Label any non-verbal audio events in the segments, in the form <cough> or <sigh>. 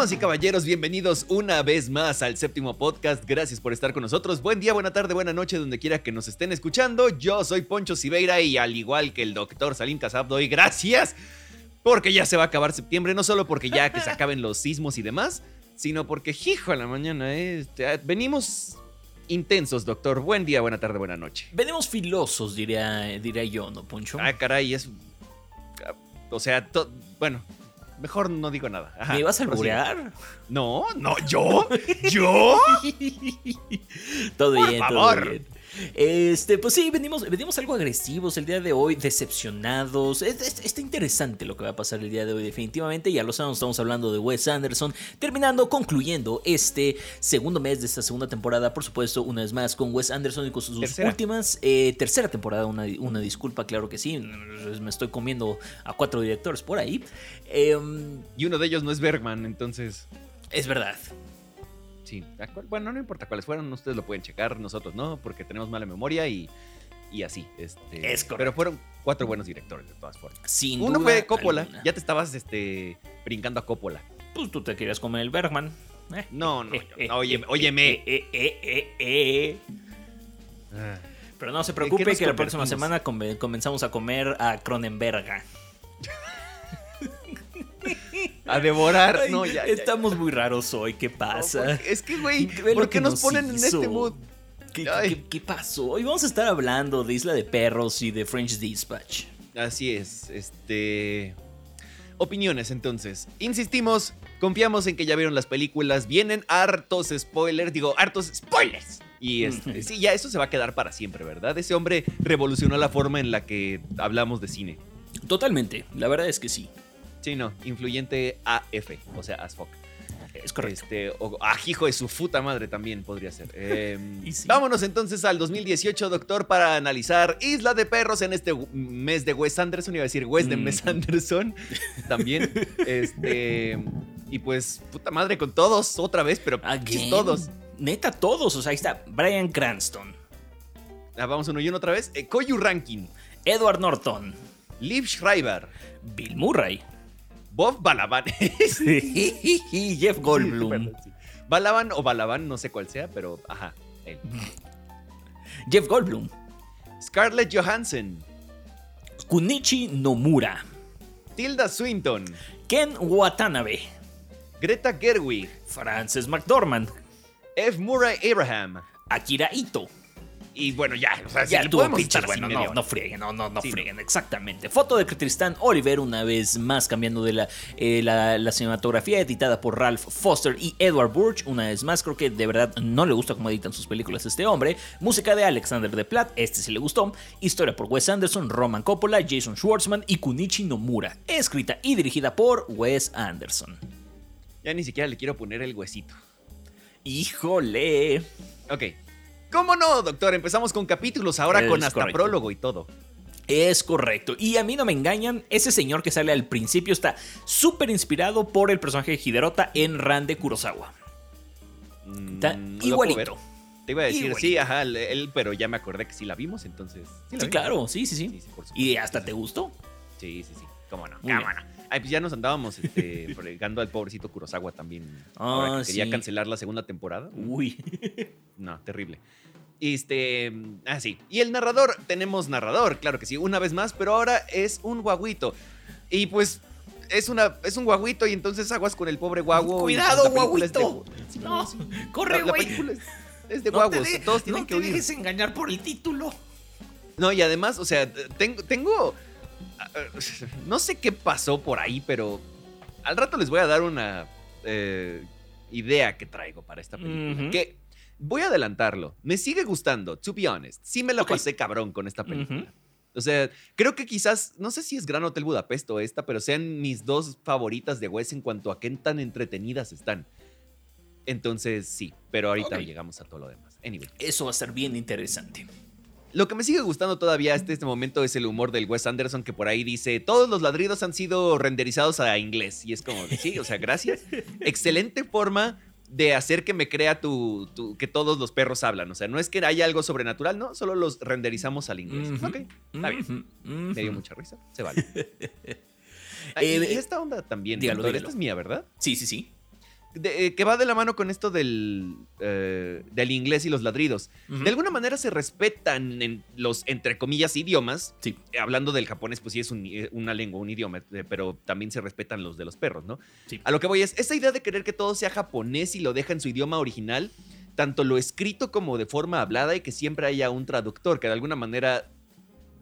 Damas y caballeros, bienvenidos una vez más al séptimo podcast. Gracias por estar con nosotros. Buen día, buena tarde, buena noche, donde quiera que nos estén escuchando. Yo soy Poncho Siveira y al igual que el doctor Salim Casab doy gracias porque ya se va a acabar septiembre. No solo porque ya que se <laughs> acaben los sismos y demás, sino porque, hijo a la mañana, este, venimos intensos, doctor. Buen día, buena tarde, buena noche. Venimos filosos, diría, diría yo, ¿no, Poncho? Ah, caray, es... O sea, bueno, Mejor no digo nada. ¿Me ibas a alburear? No, no, ¿yo? ¿Yo? <laughs> todo bien, todo bien. Este, pues sí, venimos, venimos algo agresivos el día de hoy, decepcionados. está interesante lo que va a pasar el día de hoy, definitivamente. Ya lo sabemos, estamos hablando de Wes Anderson. Terminando, concluyendo este segundo mes de esta segunda temporada, por supuesto, una vez más con Wes Anderson y con sus últimas. Eh, tercera temporada, una, una, disculpa, claro que sí. Me estoy comiendo a cuatro directores por ahí. Em, y uno de ellos no es Bergman, entonces. Es verdad. Sí, bueno, no importa cuáles fueron, ustedes lo pueden checar, nosotros no, porque tenemos mala memoria y, y así. Este, es Pero fueron cuatro buenos directores, de todas formas. Sin Uno fue Coppola, ya te estabas este, brincando a Coppola. Pues tú te querías comer el Bergman. Eh. No, no, no oye, <laughs> óyeme. Pero no se preocupe que la próxima semana comenzamos a comer a Cronenberga <laughs> a devorar. no, ya, estamos muy raros hoy, ¿qué pasa? es que, güey, ¿por qué nos, ponen en este mood? ¿Qué, pasó? Hoy vamos a estar hablando de Isla de Perros y de French Dispatch. Así es, este... Opiniones entonces. Insistimos, confiamos en que ya vieron las películas, vienen hartos spoilers, digo, hartos spoilers. Y este, sí, ya eso se va a quedar para siempre, ¿verdad? Ese hombre revolucionó la forma en la que hablamos de cine. Totalmente, la verdad es que sí. Sí, no, influyente AF, o sea, as fuck. Es correcto. Este, o ah, hijo de su puta madre también podría ser. <laughs> Em, vámonos entonces al 2018, doctor, para analizar Isla de Perros en este mes de Wes Anderson. Iba a decir Wes de mm. Anderson también. <laughs> este. Y pues, puta madre, con todos otra vez, pero todos. Neta, todos. O sea, ahí está Brian Cranston. Ah, vamos uno y uno otra vez. Eh, Koyu Rankin. Edward Norton. Liv Schreiber. Bill Murray. Bob Balaban. <laughs> Jeff Goldblum. Balaban o Balaban, no sé cuál sea, pero ajá. Jeff Goldblum. Scarlett Johansson. Kunichi Nomura. Tilda Swinton. Ken Watanabe. Greta Gerwig. Frances McDormand. F. Murray Abraham. Akira Ito. Y bueno, ya, o sea, ya tuvo pinches, bueno, no, no frieguen, no, no, no frieguen, exactamente. Foto de Tristán Oliver, una vez más cambiando de eh, la, la, cinematografía editada por Ralph Foster y Edward Burch, una vez más, creo que de verdad no le gusta cómo editan sus películas este hombre. Música de Alexander de Platt, este sí le gustó. Historia por Wes Anderson, Roman Coppola, Jason Schwartzman y Kunichi Nomura. Escrita y dirigida por Wes Anderson. Ya ni siquiera le quiero poner el huesito. Híjole. Ok, ¿Cómo no, doctor? Empezamos con capítulos, ahora con hasta prólogo y todo. Es correcto. Y a mí no me engañan, ese señor que sale al principio está súper inspirado por el personaje de Hiderota en Rande Kurosawa. Mm, está igualito. Te iba a decir, sí, ajá, él, pero ya me acordé que sí la vimos, entonces. Sí, claro, sí, sí, sí. ¿Y hasta te gustó? Sí, sí, sí. Cómo no. Cómo no. Ay, pues ya nos andábamos este, <laughs> fregando al pobrecito Kurosawa también. Ah, quería cancelar la segunda temporada. Uy. <laughs> No, terrible. Este, ah, sí. Y el narrador, tenemos narrador, claro que sí, una vez más, pero ahora es un guaguito. Y pues es, una, es un guaguito y entonces aguas con el pobre guaguo. ¡Cuidado, guaguito! no, corre, güey. Es de guaguos, todos tienen no que te dejes engañar por el título. No, y además, o sea, tengo, tengo no sé qué pasó por ahí, pero al rato les voy a dar una eh, idea que traigo para esta película. Que voy a adelantarlo. Me sigue gustando, to be honest. Sí me la pasé cabrón con esta película. O sea, creo que quizás, no sé si es Gran Hotel Budapest o esta, pero sean mis dos favoritas de Wes en cuanto a qué tan entretenidas están. Entonces, sí, pero ahorita llegamos a todo lo demás. Anyway. Eso va a ser bien interesante. Lo que me sigue gustando todavía hasta este momento es el humor del Wes Anderson que por ahí dice, todos los ladridos han sido renderizados a inglés. Y es como, sí, o sea, gracias. <laughs> Excelente forma de hacer que me crea tu, que todos los perros hablan. O sea, no es que haya algo sobrenatural, no, solo los renderizamos al inglés. ok, está bien. Me dio mucha risa, se vale. <laughs> Eh, y esta onda también, esta es mía, ¿verdad? Sí, sí, sí. Eh, que va de la mano con esto del, eh, del inglés y los ladridos. De alguna manera se respetan en los, entre comillas, idiomas. Sí. Hablando del japonés, pues sí es una lengua, un idioma, pero también se respetan los de los perros, ¿no? Sí. A lo que voy es, esa idea de querer que todo sea japonés y lo deja en su idioma original, tanto lo escrito como de forma hablada y que siempre haya un traductor, que de alguna manera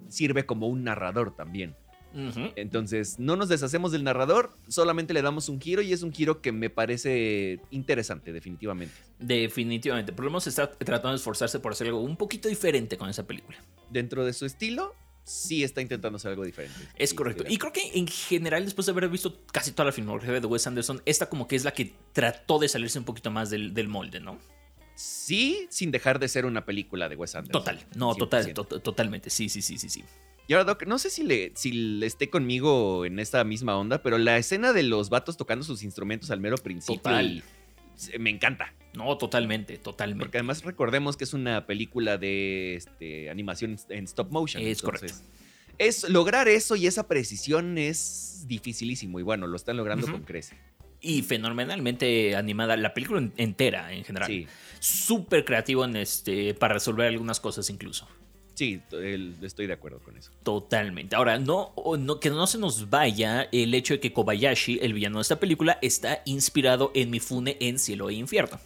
sirve como un narrador también. Entonces, no nos deshacemos del narrador, solamente le damos un giro y es un giro que me parece interesante, definitivamente. Definitivamente. Por lo menos está tratando de esforzarse por hacer algo un poquito diferente con esa película. Dentro de su estilo, sí está intentando hacer algo diferente. Es correcto. Y creo que en general, después de haber visto casi toda la filmografía de Wes Anderson, esta como que es la que trató de salirse un poquito más del, molde, ¿no? Sí, sin dejar de ser una película de Wes Anderson. Total, no, total, totalmente, sí, sí, sí, sí, sí. Y ahora, Doc, no sé si le, si le esté conmigo en esta misma onda, pero la escena de los vatos tocando sus instrumentos al mero principio me encanta. No, totalmente, totalmente. Porque además recordemos que es una película de este, animación en stop motion. Es correcto. Es, lograr eso y esa precisión es dificilísimo y bueno, lo están logrando con crece. Y fenomenalmente animada, la película entera en general. Sí. Súper creativo en este, para resolver algunas cosas incluso. Sí, estoy de acuerdo con eso. Totalmente. Ahora, no, no, que no se nos vaya el hecho de que Kobayashi, el villano de esta película, está inspirado en Mifune en Cielo e Infierno.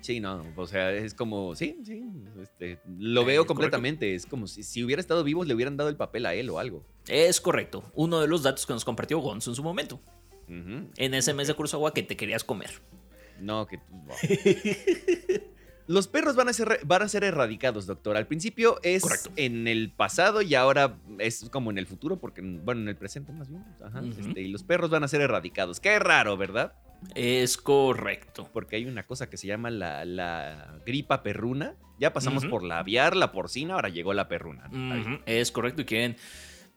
Sí, no, o sea, es como, sí, sí, este, lo veo completamente. Es como si, si, hubiera estado vivo le hubieran dado el papel a él o algo. Es correcto. Uno de los datos que nos compartió Gonzo en su momento. En ese mes de Kurosawa que te querías comer. No, que... <laughs> Los perros van a ser, van a ser erradicados, doctor. Al principio es en el pasado y ahora es como en el futuro, porque, bueno, en el presente más bien. Ajá, este, y los perros van a ser erradicados. Qué raro, ¿verdad? Es correcto. Porque hay una cosa que se llama la, gripa perruna. Ya pasamos por la aviar, la porcina, ahora llegó la perruna. Es correcto y quieren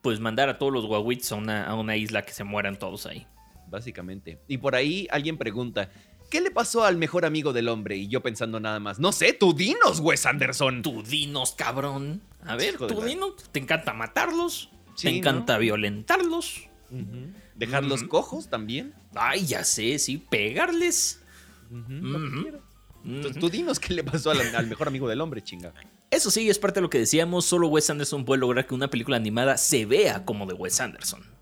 pues mandar a todos los guaguits a una, a una isla que se mueran todos ahí. Básicamente. Y por ahí alguien pregunta, ¿Qué le pasó al mejor amigo del hombre? Y yo pensando nada más, no sé, tú dinos, Wes Anderson. Tú dinos, cabrón. A ver, tú dinos, ¿te encanta matarlos? ¿Te encanta violentarlos? ¿Dejarlos cojos también? Ay, ya sé, sí, pegarles. Entonces, tú dinos qué le pasó al, mejor amigo del hombre, chinga. Eso sí, es parte de lo que decíamos, solo Wes Anderson puede lograr que una película animada se vea como de Wes Anderson.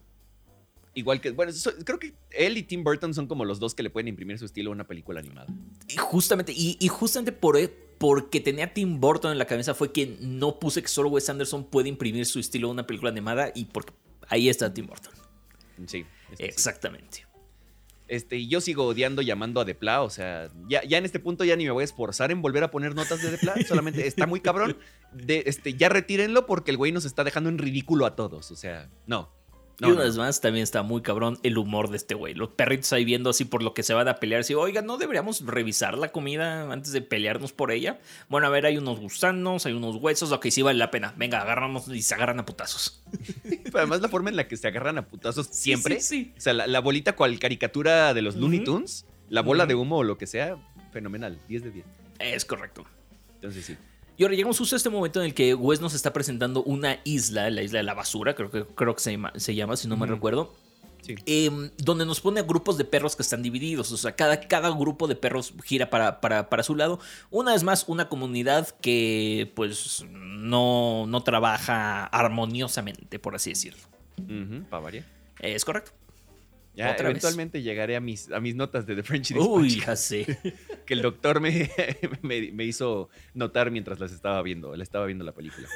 Igual que, bueno, creo que él y Tim Burton son como los dos que le pueden imprimir su estilo a una película animada. Y justamente, y, justamente por, e, porque tenía Tim Burton en la cabeza fue que no puse que solo Wes Anderson puede imprimir su estilo a una película animada y porque ahí está Tim Burton. Sí. Exactamente. Este, y yo sigo odiando llamando a Depla, o sea, ya, ya en este punto ya ni me voy a esforzar en volver a poner notas de Depla, <laughs> solamente está muy cabrón. De, este, ya retírenlo porque el güey nos está dejando en ridículo a todos, o sea, no y una vez más, también está muy cabrón el humor de este güey. Los perritos ahí viendo así por lo que se van a pelear. Si, oiga, ¿no deberíamos revisar la comida antes de pelearnos por ella? Bueno, a ver, hay unos gusanos, hay unos huesos. Ok, sí vale la pena. Venga, agarramos y se agarran a putazos. <laughs> además, la forma en la que se agarran a putazos siempre. Sí, O sea, la, bolita cual caricatura de los Looney Tunes, la bola de humo o lo que sea, fenomenal. 10 de 10. Es correcto. Entonces, sí. Y ahora llegamos justo a este momento en el que Wes nos está presentando una isla, la isla de la basura, creo que, creo que se, llama, si no me recuerdo. Em, donde nos pone a grupos de perros que están divididos. O sea, cada, cada grupo de perros gira para, para, su lado. Una vez más, una comunidad que pues no, no trabaja armoniosamente, por así decirlo. para variar. Es correcto. Ya eventualmente llegaré a mis, a mis notas de The French Dispatch. Uy, ya sé. <laughs> que el doctor <laughs> me, me, hizo notar mientras las estaba viendo. La estaba viendo la película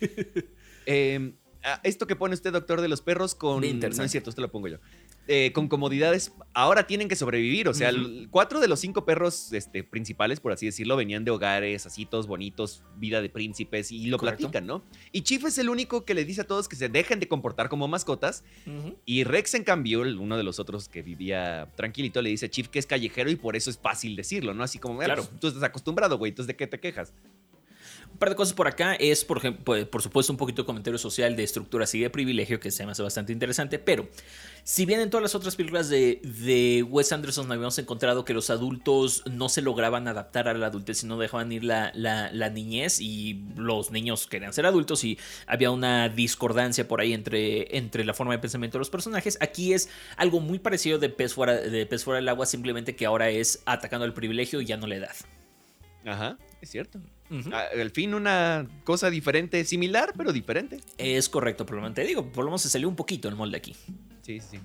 <laughs> eh, esto que pone usted, doctor de los perros, con. No es cierto, esto lo pongo yo. Eh, con comodidades, ahora tienen que sobrevivir. O sea, cuatro de los cinco perros este, principales, por así decirlo, venían de hogares así todos bonitos, vida de príncipes, y lo platican, ¿no? Y Chief es el único que le dice a todos que se dejen de comportar como mascotas. Y Rex, en cambio, uno de los otros que vivía tranquilito, le dice a Chief que es callejero y por eso es fácil decirlo, ¿no? Así como, claro. tú estás acostumbrado, güey, entonces ¿de qué te quejas? Par de cosas por acá es, por ejemplo, por supuesto, un poquito de comentario social de estructuras y de privilegio que se me hace bastante interesante, pero si bien en todas las otras películas de, de Wes Anderson habíamos encontrado que los adultos no se lograban adaptar a la adultez, sino dejaban ir la, la, niñez y los niños querían ser adultos y había una discordancia por ahí entre, entre la forma de pensamiento de los personajes, aquí es algo muy parecido de pez fuera, de pez fuera del agua, simplemente que ahora es atacando el privilegio y ya no la edad. Ajá, es cierto. Ah, al fin una cosa diferente, similar, pero diferente. Es correcto, por lo menos te digo, por lo menos se salió un poquito el molde aquí. Sí, sí,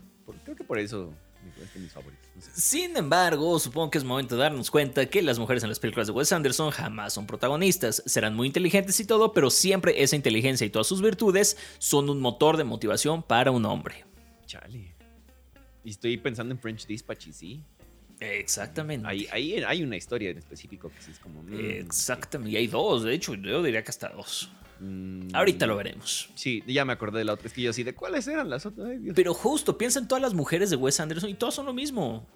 creo que por eso es mis favoritos. Sin embargo, supongo que es momento de darnos cuenta que las mujeres en las películas de Wes Anderson jamás son protagonistas. Serán muy inteligentes y todo, pero siempre esa inteligencia y todas sus virtudes son un motor de motivación para un hombre. Chale. Y estoy pensando en French Dispatch y sí. Exactamente. Ahí, hay una historia en específico que sí es como. Mm, Exactamente. Y hay dos, de hecho, yo diría que hasta dos. Mm, Ahorita lo veremos. Sí, ya me acordé de la otra. Es que yo así, ¿de cuáles eran las otras? Pero justo, piensa en todas las mujeres de Wes Anderson y todas son lo mismo.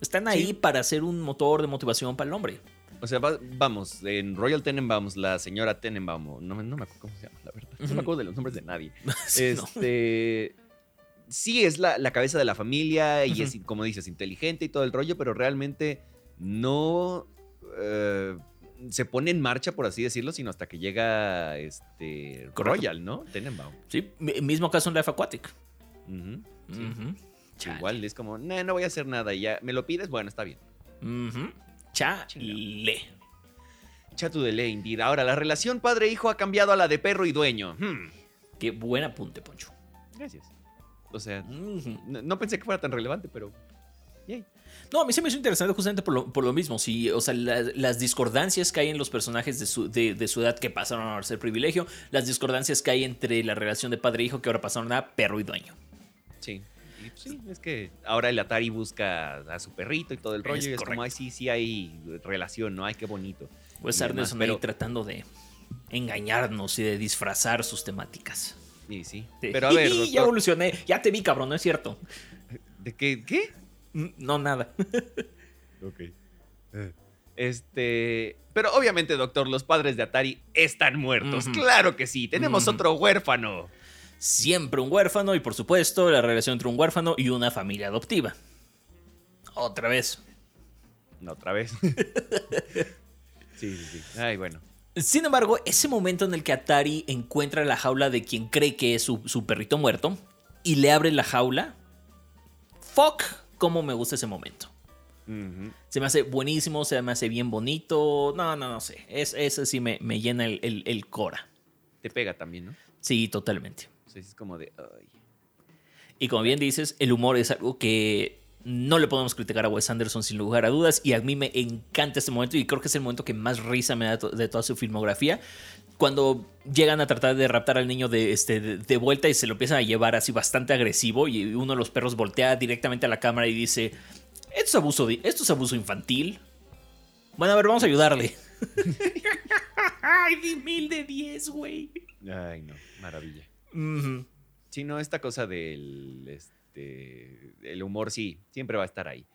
Están ahí para ser un motor de motivación para el hombre. O sea, vamos, en Royal Tenenbaum, la señora Tenenbaum, no, no me acuerdo cómo se llama, la verdad. No me acuerdo de los nombres de nadie. <laughs> este sí es la, cabeza de la familia y es, como dices, inteligente y todo el rollo, pero realmente no eh, se pone en marcha, por así decirlo, sino hasta que llega este Royal, ¿no? Tenenbaum. Sí, mismo caso en Life Aquatic. Igual es como, no voy a hacer nada y ya, ¿me lo pides? Bueno, está bien. Chale. Chatu de indeed. Ahora, la relación padre-hijo ha cambiado a la de perro y dueño. Hmm. Qué buen apunte, Poncho. Gracias. O sea, no, pensé que fuera tan relevante, pero. No, a mí se me hizo interesante justamente por lo, mismo. Sí, o sea, las discordancias que hay en los personajes de su, de, su, edad que pasaron a ser privilegio, las discordancias que hay entre la relación de padre e hijo que ahora pasaron a perro y dueño. Sí. Pues sí, es que ahora el Atari busca a su perrito y todo el rollo. y es como, ay, sí, sí hay relación, ¿no? Ay, qué bonito. Pues Anderson pero... ahí tratando de engañarnos y de disfrazar sus temáticas. Sí, sí. Pero a ver. Ya evolucioné. Ya te vi, cabrón, no es cierto. ¿De qué? ¿Qué? No, nada. <laughs> ok. Este. Pero obviamente, doctor, los padres de Atari están muertos. Claro que sí. Tenemos otro huérfano. Siempre un huérfano y, por supuesto, la relación entre un huérfano y una familia adoptiva. Otra vez. Otra vez. <laughs> sí, sí, sí. Ay, bueno. Sin embargo, ese momento en el que Atari encuentra la jaula de quien cree que es su, perrito muerto y le abre la jaula, fuck, cómo me gusta ese momento. Se me hace buenísimo, se me hace bien bonito. No, no, no sé. Es, ese sí me, llena el, cora. Te pega también, ¿no? Sí, totalmente. es como de. Y como bien dices, el humor es algo que no le podemos criticar a Wes Anderson sin lugar a dudas y a mí me encanta este momento y creo que es el momento que más risa me da de toda su filmografía. Cuando llegan a tratar de raptar al niño de, este, de, vuelta y se lo empiezan a llevar así bastante agresivo y uno de los perros voltea directamente a la cámara y dice, esto es abuso, esto es abuso infantil. Bueno, a ver, vamos a ayudarle. <laughs> Ay, di mil de diez, güey. Ay, no, maravilla. Si no, esta cosa del... Este, este, el humor sí, siempre va a estar ahí.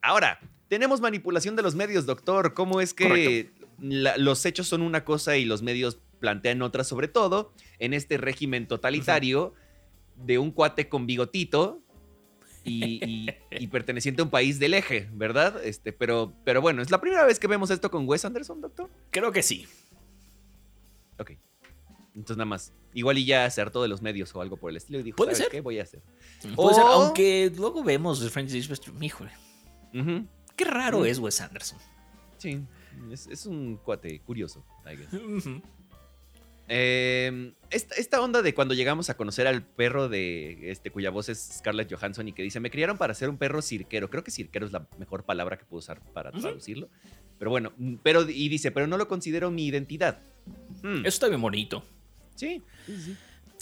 Ahora, tenemos manipulación de los medios, doctor. ¿Cómo es que los hechos son una cosa y los medios plantean otra, sobre todo en este régimen totalitario de un cuate con bigotito y, <laughs> perteneciente a un país del eje, ¿verdad? Este, pero, pero bueno, ¿es la primera vez que vemos esto con Wes Anderson, doctor? Creo que sí. Ok. Entonces nada más. Igual y ya hartó de los medios o algo por el estilo y dijo, ¿Puede ser? qué voy a hacer? Puede ser, aunque luego vemos el French Dispatch, híjole. Qué raro es Wes Anderson. Sí, es, un cuate curioso, em, esta, onda de cuando llegamos a conocer al perro de este cuya voz es Scarlett Johansson y que dice, me criaron para ser un perro cirquero. Creo que cirquero es la mejor palabra que puedo usar para traducirlo. Pero bueno, pero y dice, pero no lo considero mi identidad. Hmm. Eso está bien bonito. Sí, sí,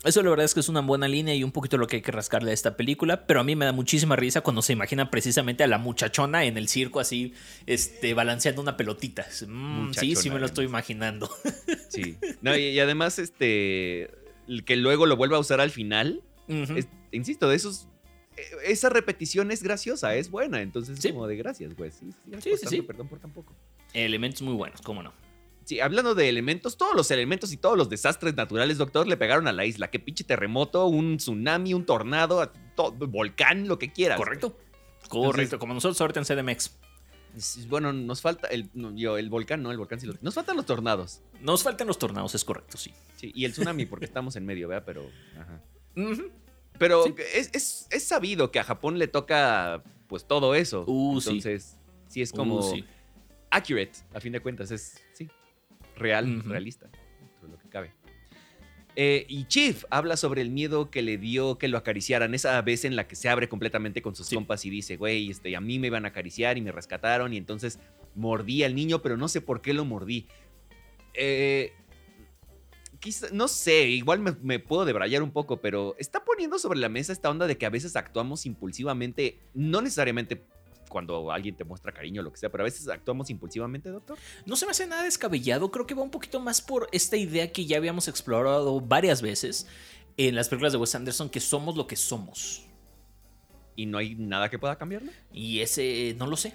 Eso la verdad es que es una buena línea y un poquito lo que hay que rascarle a esta película, pero a mí me da muchísima risa cuando se imagina precisamente a la muchachona en el circo así, este, balanceando una pelotita. Mm, sí, sí me lo estoy imaginando. <laughs> Sí. y, además, este, que luego lo vuelva a usar al final, insisto, de esos e, esa repetición es graciosa, es buena, entonces como de gracias, güey. Sí, sí, sí, sí, Perdón por tampoco. Elementos muy buenos, cómo no. Sí, hablando de elementos, todos los elementos y todos los desastres naturales, doctor, le pegaron a la isla. Qué pinche terremoto, un tsunami, un tornado, volcán, lo que quieras. Correcto. Correcto, como nosotros ahorita en CDMX. Bueno, nos falta el, el volcán, no, el volcán sí lo Nos faltan los tornados. Nos faltan los tornados, es correcto, sí. Sí, y el tsunami porque estamos en medio, ¿verdad? Pero. Pero es, sabido que a Japón le toca, pues, todo eso. Uh, Entonces, sí, es como. Uh, accurate, a fin de cuentas. Es, sí, real, realista, lo que cabe. Eh, y Chief habla sobre el miedo que le dio que lo acariciaran. Esa vez en la que se abre completamente con sus compas y dice, güey, este, a mí me iban a acariciar y me rescataron. Y entonces mordí al niño, pero no sé por qué lo mordí. Eh, no sé, igual me, me, puedo debrayar un poco, pero está poniendo sobre la mesa esta onda de que a veces actuamos impulsivamente, no necesariamente cuando alguien te muestra cariño o lo que sea, pero a veces actuamos impulsivamente, doctor. No se me hace nada descabellado, creo que va un poquito más por esta idea que ya habíamos explorado varias veces en las películas de Wes Anderson, que somos lo que somos. ¿Y no hay nada que pueda cambiarlo? Y ese, no lo sé.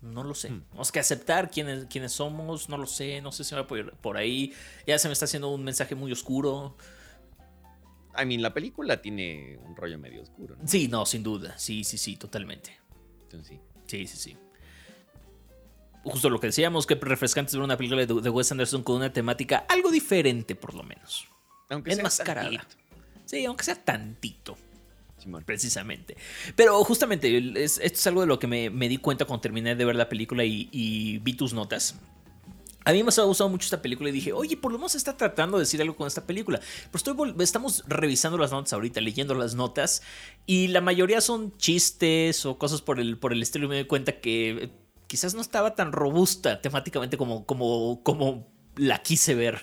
No lo sé. Hmm. Tenemos que aceptar quiénes, quiénes somos. No lo sé. No sé si va por, por ahí. Ya se me está haciendo un mensaje muy oscuro. I mean, la película tiene un rollo medio oscuro. ¿no? Sí, no, sin duda. Sí, sí, sí, totalmente sí. Sí, sí, sí. Justo lo que decíamos, que refrescante ver una película de, Wes Anderson con una temática algo diferente, por lo menos. Aunque Enmascarada. Sí, aunque sea tantito. Precisamente. Pero justamente, esto es algo de lo que me, di cuenta cuando terminé de ver la película y vi tus notas. A mí me ha gustado mucho esta película y dije, oye, por lo menos está tratando de decir algo con esta película. Pero estoy, estamos revisando las notas ahorita, leyendo las notas, y la mayoría son chistes o cosas por el, por el estilo. Y me doy cuenta que eh, quizás no estaba tan robusta temáticamente como, como, como la quise ver.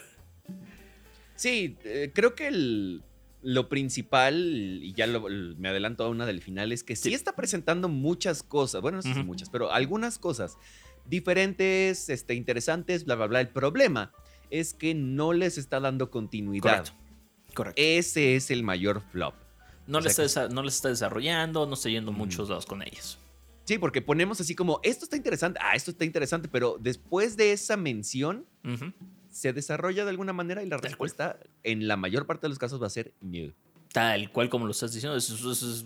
Sí, eh, creo que lo principal, y ya me adelanto a una del final, es que sí, está presentando muchas cosas. Bueno, no sé si muchas, pero algunas cosas diferentes, este, interesantes, bla, bla, bla. El problema es que no les está dando continuidad. Correcto. Ese es el mayor flop. No, les está, no les está desarrollando, no está yendo muchos lados con ellos. Sí, porque ponemos así como, esto está interesante, ah, esto está interesante, pero después de esa mención, se desarrolla de alguna manera y la respuesta en la mayor parte de los casos va a ser new. Tal cual como lo estás diciendo,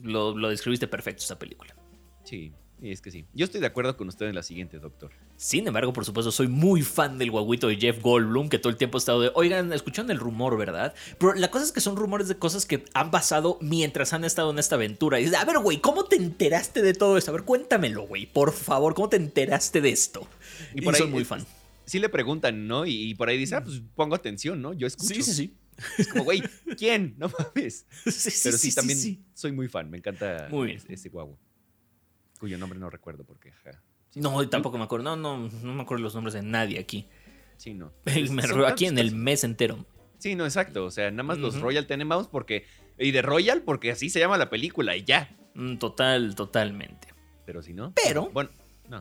lo, lo describiste perfecto esta película. Sí. Y es que sí. Yo estoy de acuerdo con usted en la siguiente, doctor. Sin embargo, por supuesto, soy muy fan del guaguito de Jeff Goldblum, que todo el tiempo ha estado de, oigan, escuchan el rumor, ¿verdad? Pero la cosa es que son rumores de cosas que han pasado mientras han estado en esta aventura. Y dice, a ver, güey, ¿cómo te enteraste de todo esto? A ver, cuéntamelo, güey, por favor, ¿cómo te enteraste de esto? Y por ahí soy muy fan. Sí le preguntan, ¿no? Y, por ahí dice, ah, pues pongo atención, ¿no? Yo escucho. Sí, sí, sí. Es como, güey, ¿quién? No mames. <laughs> Sí, sí, Pero sí, también soy muy fan, me encanta ese guaguo cuyo nombre no recuerdo porque... no, tampoco me acuerdo. No, no, no me acuerdo los nombres de nadie aquí. Sí, no. <laughs> me aquí en el mes entero. Sí, no, exacto. O sea, nada más los Royal Tenenbaums porque... Y de Royal porque así se llama la película y ya. Mm, total, totalmente. Pero si no... Pero... Bueno,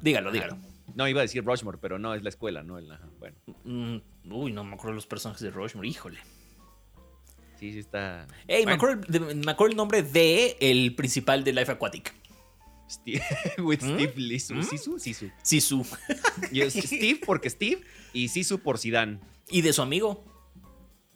dígalo, dígalo. No, iba a decir Rushmore, pero no, es la escuela, ¿no? bueno. Mm, uy, no me acuerdo los personajes de Rushmore, híjole. Sí, sí está... Ey, me, acuerdo, me acuerdo el nombre de el principal de Life Aquatic. Steve, <laughs> with ¿Mm? Steve Lisu. ¿Mm? Sisu, Sisu. Sisu. <laughs> Steve porque Steve y Sisu por Zidane. ¿Y de su amigo?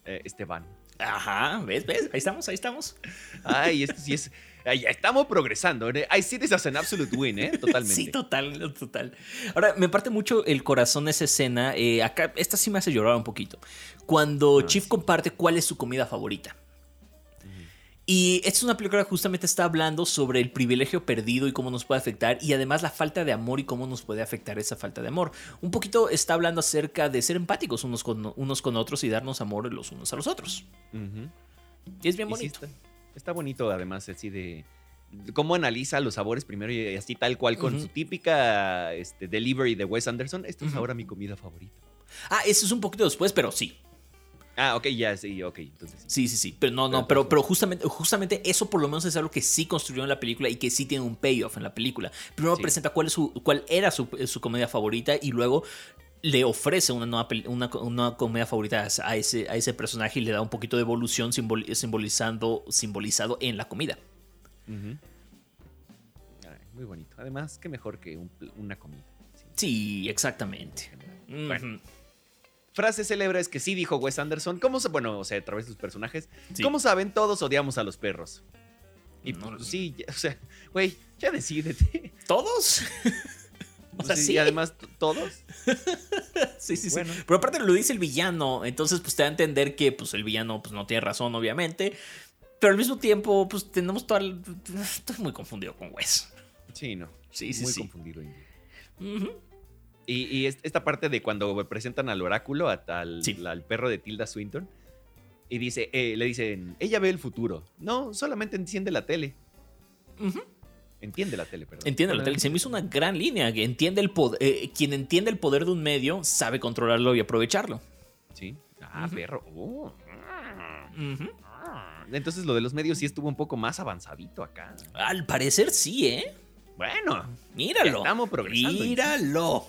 Eh, Esteban. Ajá, ¿ves? ¿Ves? Ahí estamos, ahí estamos. Ay, esto sí es. estamos progresando. ¿eh? I see this as an absolute win, ¿eh? Totalmente. Sí, total, total. Ahora, me parte mucho el corazón esa escena. Eh, acá, esta sí me hace llorar un poquito. Cuando ah, Chief comparte cuál es su comida favorita. Y esta es una película que justamente está hablando sobre el privilegio perdido y cómo nos puede afectar y además la falta de amor y cómo nos puede afectar esa falta de amor. Un poquito está hablando acerca de ser empáticos unos con, unos con otros y darnos amor los unos a los otros. Y es bien bonito. está, bonito además así de cómo analiza los sabores primero y así tal cual con su típica este, delivery de Wes Anderson. Esto es ahora mi comida favorita. Ah, eso es un poquito después, pero sí. Ah, ok, ya, sí, ok. Entonces, sí. sí, sí, Pero no, no, pero, pero justamente, justamente eso por lo menos es algo que sí construyó en la película y que sí tiene un payoff en la película. Primero presenta cuál, es su, cuál era su, comedia favorita y luego le ofrece una nueva, una, comedia favorita a ese, a ese personaje y le da un poquito de evolución simbolizando, simbolizado en la comida. muy bonito. Además, qué mejor que una comida. Sí, exactamente. Frase célebre es que sí dijo Wes Anderson. ¿Cómo se, bueno, o sea, a través de sus personajes. ¿Cómo saben? Todos odiamos a los perros. Y pues, sí, o sea, güey, ya decídete. ¿Todos? <laughs> O sea, sí. Y además, ¿todos? <laughs> sí, sí, sí. Pero aparte lo dice el villano, entonces pues te da a entender que pues el villano pues no tiene razón, obviamente. Pero al mismo tiempo, pues tenemos todo el... Estoy muy confundido con Wes. Sí, no. Sí, sí, Muy confundido. Y, esta parte de cuando presentan al oráculo, al, perro de Tilda Swinton, y dice, eh, le dicen, ella ve el futuro. No, solamente enciende la tele. Entiende la tele, perdón. Entiende la tele. Se me hizo una gran línea. Entiende el poder, eh, quien entiende el poder de un medio sabe controlarlo y aprovecharlo. Sí. Ah, perro. Oh. Entonces lo de los medios sí estuvo un poco más avanzadito acá. Al parecer sí, ¿eh? Bueno, míralo. Estamos progresando. Míralo.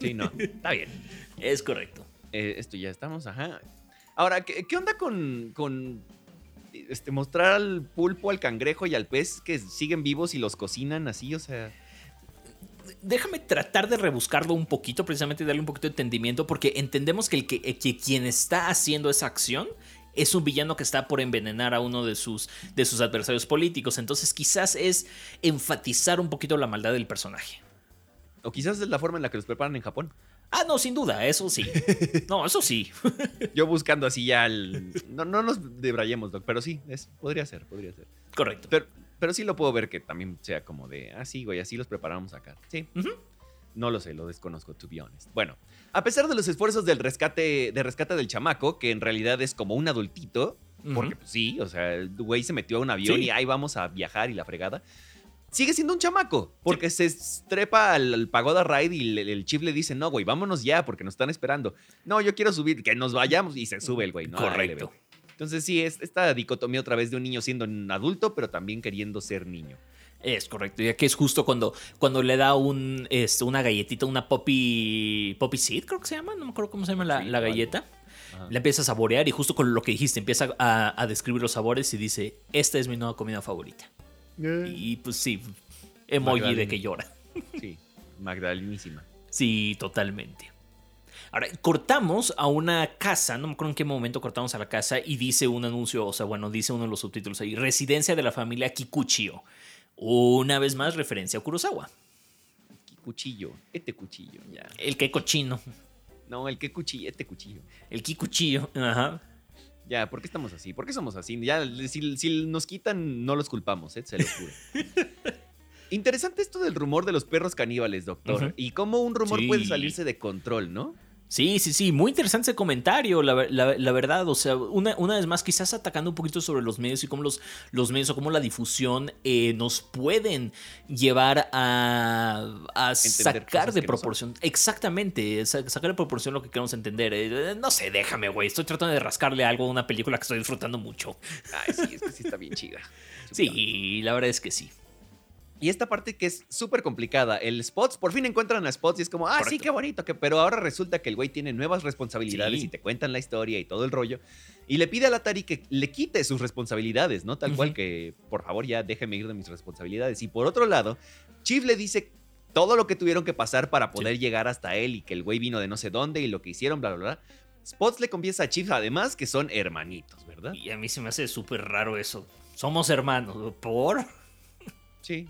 Sí, no, está bien. Es correcto. Eh, esto ya estamos, ajá. Ahora, ¿qué, onda con, con este, mostrar al pulpo, al cangrejo y al pez que siguen vivos y los cocinan así? O sea déjame tratar de rebuscarlo un poquito, precisamente darle un poquito de entendimiento, porque entendemos que, el que, que, quien está haciendo esa acción es un villano que está por envenenar a uno de sus, de sus adversarios políticos. Entonces quizás es enfatizar un poquito la maldad del personaje. O quizás es la forma en la que los preparan en Japón. Ah, no, sin duda, eso sí. <laughs> No, eso sí. Yo buscando así ya el... No, no nos debrayemos, Doc, pero sí, es, podría ser, podría ser. Correcto. Pero, pero sí lo puedo ver que también sea como de, ah, sí, güey, así los preparamos acá. Sí. No lo sé, lo desconozco, to be honest. Bueno, a pesar de los esfuerzos del rescate, de rescate del chamaco, que en realidad es como un adultito, porque pues, sí, o sea, el güey se metió a un avión y ahí vamos a viajar y la fregada. Sigue siendo un chamaco, porque se trepa al, Pagoda Ride y el, chief le dice, no, güey, vámonos ya, porque nos están esperando. No, yo quiero subir, que nos vayamos, y se sube el güey, ¿no? Correcto. Entonces sí, es esta dicotomía otra vez de un niño siendo un adulto, pero también queriendo ser niño. Es correcto, ya que es justo cuando, cuando le da un, este, una galletita, una poppy, poppy seed, creo que se llama, no me acuerdo cómo se llama la, galleta. Le empieza a saborear y justo con lo que dijiste, empieza a, describir los sabores y dice, esta es mi nueva comida favorita. Y pues sí, emoji de que llora. Sí, Magdalenísima. Sí, totalmente. Ahora, cortamos a una casa, no me acuerdo en qué momento cortamos a la casa y dice un anuncio, o sea, bueno, dice uno de los subtítulos ahí, residencia de la familia Kikuchio. Una vez más, referencia a Kurosawa. Cuchillo, este cuchillo, ya. El que cochino. No, el que cuchillo, este cuchillo. El que cuchillo, ajá. Ya, ¿por qué estamos así? ¿Por qué somos así? Ya, si, nos quitan, no los culpamos, ¿eh? se lo juro. <laughs> Interesante esto del rumor de los perros caníbales, doctor. Y cómo un rumor puede salirse de control, ¿no? Sí, sí, sí, muy interesante ese comentario, la, verdad, o sea, una, una, vez más, quizás atacando un poquito sobre los medios y cómo los, los medios o cómo la difusión eh, nos pueden llevar a, sacar de proporción, exactamente, sacar de proporción lo que queremos entender. Eh, no sé, déjame, güey, estoy tratando de rascarle algo a una película que estoy disfrutando mucho. Ay, sí, es que sí está bien chida. <laughs> sí, la verdad es que sí. Y esta parte que es súper complicada, el Spots, por fin encuentran a Spots y es como, ah, sí, qué bonito, que, pero ahora resulta que el güey tiene nuevas responsabilidades y te cuentan la historia y todo el rollo. Y le pide a la Atari que le quite sus responsabilidades, ¿no? Tal cual que, por favor, ya déjeme ir de mis responsabilidades. Y por otro lado, Chief le dice todo lo que tuvieron que pasar para poder llegar hasta él y que el güey vino de no sé dónde y lo que hicieron, bla, bla, bla. Spots le confiesa a Chief además que son hermanitos, ¿verdad? Y a mí se me hace súper raro eso. Somos hermanos, ¿por? Sí,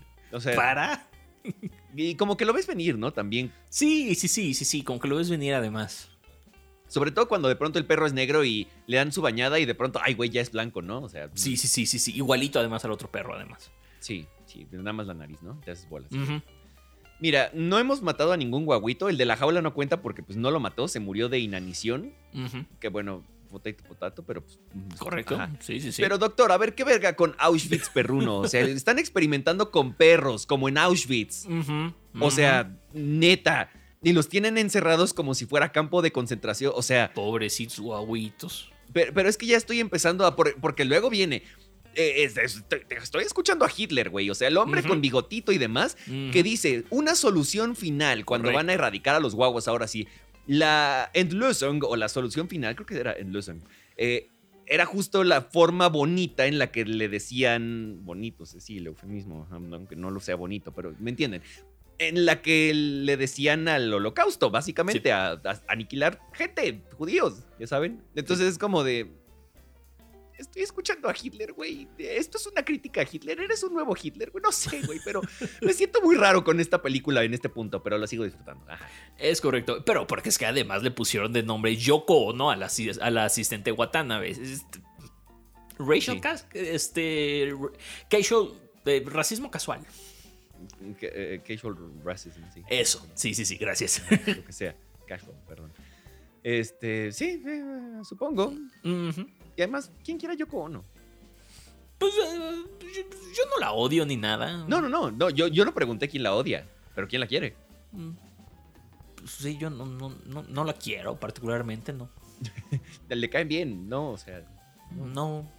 ¿Para? Y como que lo ves venir, ¿no? También. Sí, sí, sí, sí, sí, como que lo ves venir además. Sobre todo cuando de pronto el perro es negro y le dan su bañada y de pronto, ay, güey, ya es blanco, ¿no? O sea. Sí, sí, sí, sí, sí. Igualito además al otro perro, además. Sí, sí, nada más la nariz, ¿no? Te haces bolas. Mira, no hemos matado a ningún guaguito. El de la jaula no cuenta porque pues no lo mató, se murió de inanición. Que bueno, potato, potato, pero pues. Correcto. Sí, sí, sí. Pero doctor, a ver qué verga con Auschwitz perruno. O sea, <laughs> están experimentando con perros, como en Auschwitz. O sea, neta. Y los tienen encerrados como si fuera campo de concentración. O sea. Pobrecitos guaguitos. Pero, es que ya estoy empezando a. porque luego viene. Eh, estoy, escuchando a Hitler, güey. O sea, el hombre con bigotito y demás, que dice una solución final cuando van a erradicar a los guaguas ahora sí. La Endlösung o la solución final, creo que era Endlösung, eh, era justo la forma bonita en la que le decían, bonito, sí, el eufemismo, aunque no lo sea bonito, pero me entienden. en la que le decían al holocausto, básicamente, a, a aniquilar gente, judíos, ya saben. Entonces es como de estoy escuchando a Hitler, güey. Esto es una crítica a Hitler. Eres un nuevo Hitler, güey. No sé, güey, pero me siento muy raro con esta película en este punto, pero la sigo disfrutando. Es correcto, pero porque es que además le pusieron de nombre Yoko ¿no? a la, a la asistente Watanabe. Este, racial este casual eh, racismo casual. Eh, casual racism, sí. Eso, sí, sí, sí, gracias. Lo que sea, casual, perdón. Este, sí, eh, supongo. Y además, ¿quién quiera Yoko Ono? Pues eh, yo, no la odio ni nada. No, no, no. no yo, yo no pregunté quién la odia, pero quién la quiere. Mm. Pues sí, yo no, no, no, la quiero particularmente, no. <laughs> Le caen bien, ¿no? O sea. No.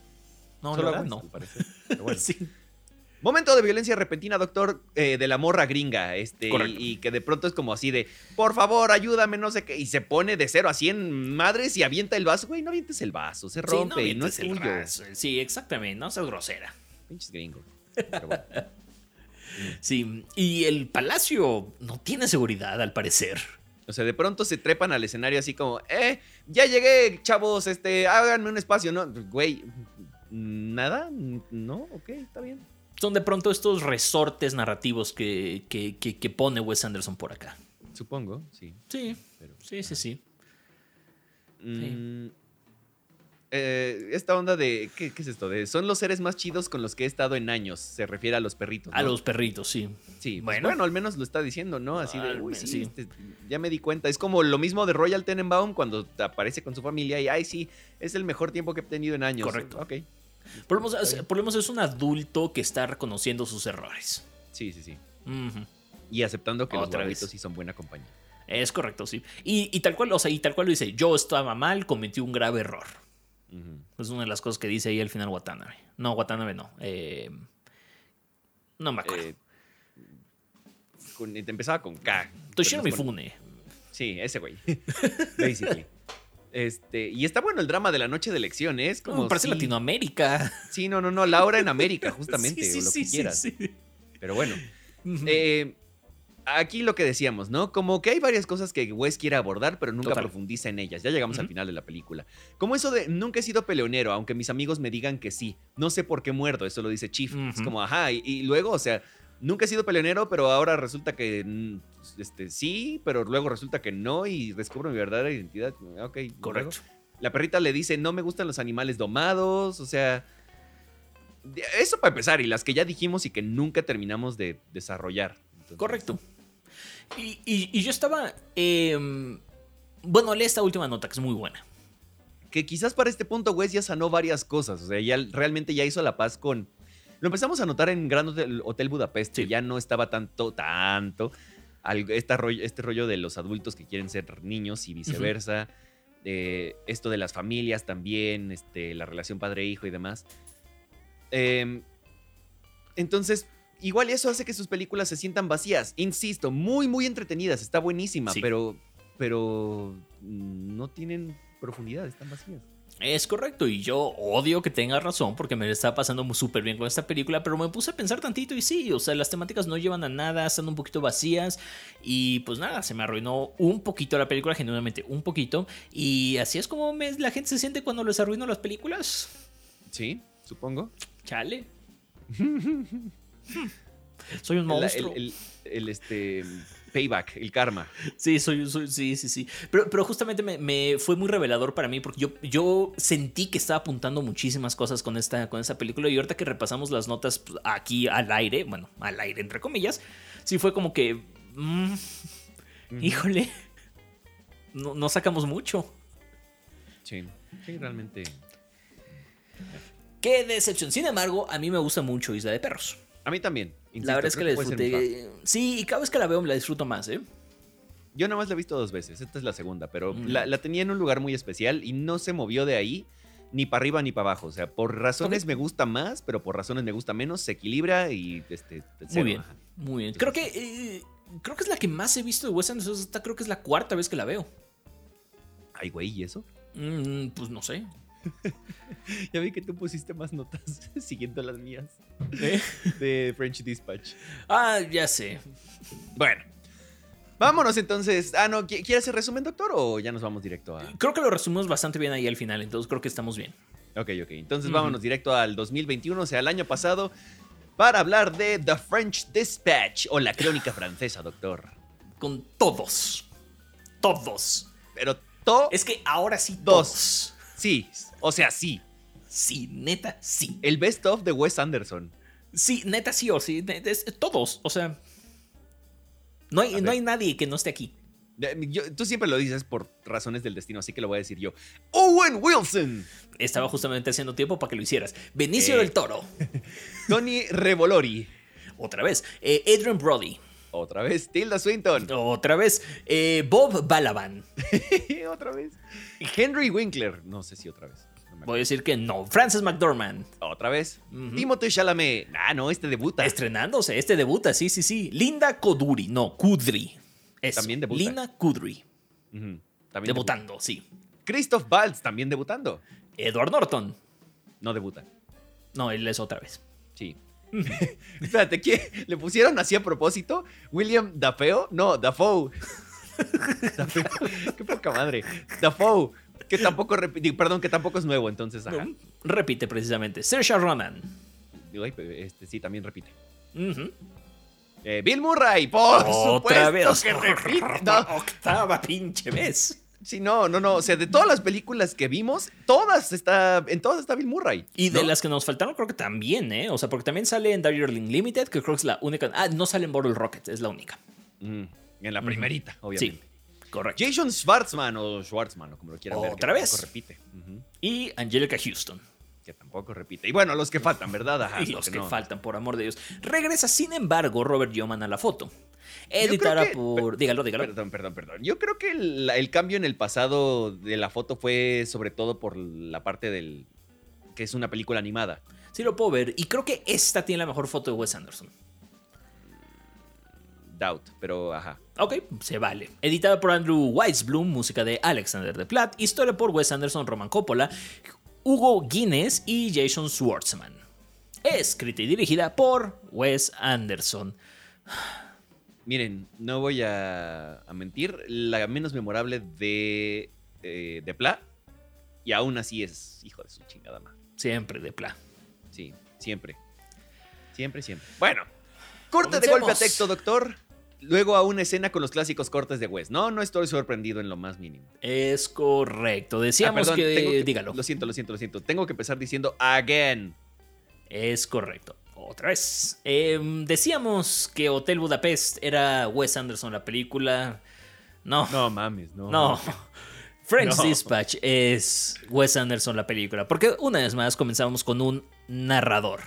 No, no, no. Parece. <laughs> sí. Momento de violencia repentina, doctor, eh, de la morra gringa, este, y, que de pronto es como así de, por favor, ayúdame, no sé qué, y se pone de cero a 100 madres y avienta el vaso, güey, no avientes el vaso, se rompe, y no es tuyo. Sí, exactamente, no seas grosera. Pinches gringos. <laughs> sí, y el palacio no tiene seguridad, al parecer. O sea, de pronto se trepan al escenario así como, eh, ya llegué, chavos, este, háganme un espacio, ¿no? Güey, ¿nada? ¿No? Ok, está bien son de pronto estos resortes narrativos que, que, pone Wes Anderson por acá. Supongo, sí. Sí, sí, sí, sí. Mm, eh, esta onda de. ¿qué, es esto? De, son los seres más chidos con los que he estado en años. Se refiere a los perritos. A los perritos, sí. Sí, pues bueno. al menos lo está diciendo, ¿no? Así de. Uy, sí, este, ya me di cuenta. Es como lo mismo de Royal Tenenbaum cuando aparece con su familia y, ay, sí, es el mejor tiempo que he tenido en años. Correcto. Ok. Por lo, menos, es un adulto que está reconociendo sus errores. Sí, sí, sí. Y aceptando que los perritos sí son buena compañía. Es correcto, sí. Y, tal cual, o sea, y tal cual lo dice, yo estaba mal, cometí un grave error. Es una de las cosas que dice ahí al final Watanabe. No, Watanabe no. Eh, no me acuerdo. Eh, empezaba con K. Toshiro Mifune. Sí, ese güey. <laughs> Basically. Este, y está bueno el drama de la noche de elecciones. Como parece Latinoamérica. Sí, no, no, no, la hora en América, <laughs> justamente, o lo que quieras. Pero bueno. Eh, aquí lo que decíamos, ¿no? Como que hay varias cosas que Wes quiere abordar, pero nunca profundiza en ellas. Ya llegamos al final de la película. Como eso de nunca he sido peleonero, aunque mis amigos me digan que sí. No sé por qué muerdo, eso lo dice Chief. Es como, ajá, y, luego, o sea, nunca he sido peleonero, pero ahora resulta que mm, este, sí, pero luego resulta que no y descubro mi verdadera identidad. Ok, correcto. La perrita le dice, no me gustan los animales domados, o sea, eso para empezar, y las que ya dijimos y que nunca terminamos de desarrollar. correcto. Y, yo estaba, em, bueno, lee esta última nota que es muy buena. Que quizás para este punto Wes ya sanó varias cosas, o sea, ya realmente ya hizo la paz con lo empezamos a notar en Gran Hotel, Budapest, ya no estaba tanto, tanto este, rollo, este rollo de los adultos que quieren ser niños y viceversa. esto de las familias también, este, la relación padre-hijo y demás. Em, entonces, igual eso hace que sus películas se sientan vacías. Insisto, muy, muy entretenidas, está buenísima, pero, pero no tienen profundidad, están vacías. Es correcto, y yo odio que tenga razón porque me está pasando súper bien con esta película, pero me puse a pensar tantito y sí, o sea, las temáticas no llevan a nada, están un poquito vacías y pues nada, se me arruinó un poquito la película, genuinamente un poquito, y así es como la gente se siente cuando les arruino las películas. Sí, supongo. Chale. <laughs> Soy un monstruo. el este payback, el karma. Sí, soy, sí, sí, sí. Pero, pero justamente me, fue muy revelador para mí porque yo, yo sentí que estaba apuntando muchísimas cosas con esta, con esta película y ahorita que repasamos las notas pues, aquí al aire, bueno, al aire entre comillas, sí fue como que... Mm, híjole, no, no sacamos mucho. Sí, sí, realmente... Qué decepción. Sin embargo, a mí me gusta mucho Isla de Perros. A mí también. la verdad es que la disfruté. Sí, y cada vez que la veo me la disfruto más, ¿eh? Yo nada más la he visto dos veces, esta es la segunda, pero mm. la, tenía en un lugar muy especial y no se movió de ahí ni para arriba ni para abajo. O sea, por razones me gusta más, pero por razones me gusta menos, se equilibra y este. Muy bien, muy bien. Creo que eh, creo que es la que más he visto de Wes Anderson. Esta creo que es la cuarta vez que la veo. Ay, güey, ¿y eso? Mm, pues no sé. <laughs> ya vi que tú pusiste más notas <laughs> siguiendo las mías ¿Eh? de French Dispatch. Ah, ya sé. Bueno, vámonos entonces. Ah, no, ¿qui- ¿quieres el resumen, doctor? O ya nos vamos directo a. Creo que lo resumimos bastante bien ahí al final, entonces creo que estamos bien. Ok, ok. Entonces vámonos directo al 2021, o sea, al año pasado, para hablar de The French Dispatch o la crónica francesa, doctor. Con todos. Todos. Pero todo. Es que ahora sí Dos. Sí, o sea, sí. Sí, neta, sí. El best of de Wes Anderson. Sí, neta, sí o sí. es- todos. O sea. No hay, no hay nadie que no esté aquí. Yo- tú siempre lo dices por razones del destino, así que lo voy a decir yo. Owen Wilson, Estaba justamente haciendo tiempo para que lo hicieras. Benicio Eh. del Toro. <laughs> Tony Revolori, Otra vez. Eh, Adrian Brody. Otra vez Tilda Swinton, Otra vez. Eh, Bob Balaban. <laughs> otra vez Henry Winkler, no sé si otra vez. no. Voy a decir que no. Frances McDormand. Otra vez. Ujú. Timothée Chalamet. Ah, no, este debuta. Estrenándose. Este debuta, sí, sí, sí. Linda Koduri. No, Kudri. Eso. También debuta. Linda Kudri. También Debutando, sí. Christoph Waltz también debutando. Edward Norton. No debuta. No, él es otra vez. Sí. <laughs> Espérate, ¿qué? ¿Le pusieron así a propósito? ¿William Dafoe? No, Dafoe. Dafoe. <laughs> Qué poca madre. Dafoe. Que tampoco, perdón, que tampoco es nuevo, entonces, ajá. Repite precisamente. Saoirse Ronan. Ay, Este sí, también repite. Ujú. Eh, Bill Murray, por Otra supuesto vez. que repite. No, <laughs> Octava pinche vez. Sí, no, no, no. O sea, de todas las películas que vimos, todas está, en todas está Bill Murray. Y de ¿no? las que nos faltaron, creo que también, ¿eh? O sea, porque también sale en Darjeeling Limited, que creo que es la única. Ah, no sale en Bottle Rocket, es la única. Mm, en la primerita, obviamente. Sí, correcto. Jason Schwartzman o Schwartzman, o como lo quieran ver. Otra vez. tampoco repite. Y Angelica Houston. Que tampoco repite. Y bueno, los que faltan, ¿verdad? Ajá, y los que no- faltan, por amor de Dios. Regresa, sin embargo, Robert Yeoman a la foto. Editada que- por. Dígalo, dígalo. Perdón, perdón, perdón. Yo creo que el, el cambio en el pasado de la foto fue sobre todo por la parte del. que es una película animada. Sí lo puedo ver. Y creo que esta tiene la mejor foto de Wes Anderson. Doubt, pero ajá. Ok, se vale. Editada por Andrew Weisblum, música de Alexander de Platt, historia por Wes Anderson, Roman Coppola, Hugo Guinness y Jason Schwartzman. Escrita y dirigida por Wes Anderson. Miren, no voy a, a mentir. La menos memorable de. eh, de Pla. Y aún así es hijo de su chingada madre. Siempre de Platt. Sí, siempre. Siempre, siempre. Bueno, corte de golpe a texto, doctor. Luego a una escena con los clásicos cortes de Wes. No, no estoy sorprendido en lo más mínimo. Es correcto. Ah, Decíamos perdón, que, tengo Dígalo. Lo siento, lo siento, lo siento. Tengo que empezar diciendo again. Es correcto. Otra vez. Em, decíamos que Hotel Budapest era Wes Anderson la película. No. No mames, no. No. <laughs> French No. Dispatch es Wes Anderson la película. Porque una vez más comenzamos con un narrador.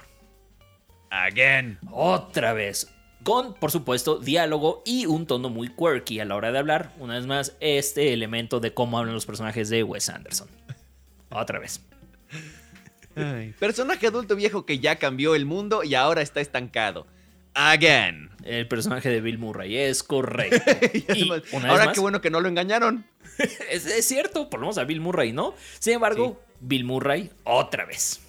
Again. Otra vez. Con, por supuesto, diálogo y un tono muy quirky a la hora de hablar. Una vez más, este elemento de cómo hablan los personajes de Wes Anderson. Otra vez. Ay, personaje adulto viejo que ya cambió el mundo y ahora está estancado. Again. El personaje de Bill Murray es correcto. <laughs> Y Y ahora más- qué bueno que no lo engañaron. <laughs> Es, es cierto, por lo menos a Bill Murray, ¿no? Sin embargo, Bill Murray, otra vez.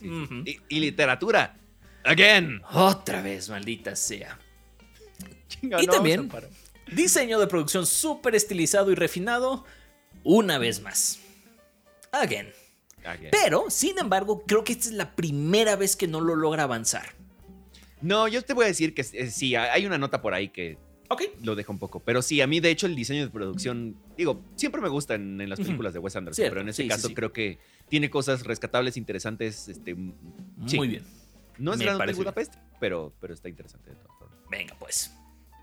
Sí, y, y literatura. Again. Otra vez, maldita sea. Chinga, Y no, también-. Diseño de producción súper estilizado y refinado, una vez más. Again. Again. Pero, sin embargo, creo que esta es la primera vez que no lo logra avanzar. No, yo te voy a decir que eh, sí, hay una nota por ahí que lo deja un poco. Pero sí, a mí de hecho el diseño de producción, digo, siempre me gusta en, en las películas de Wes Anderson, Cierto, pero en sí, sí, caso sí. creo que tiene cosas rescatables, interesantes. Este. Muy bien. No es Me Gran. Budapest, pero, pero está interesante de todas formas. Venga, pues.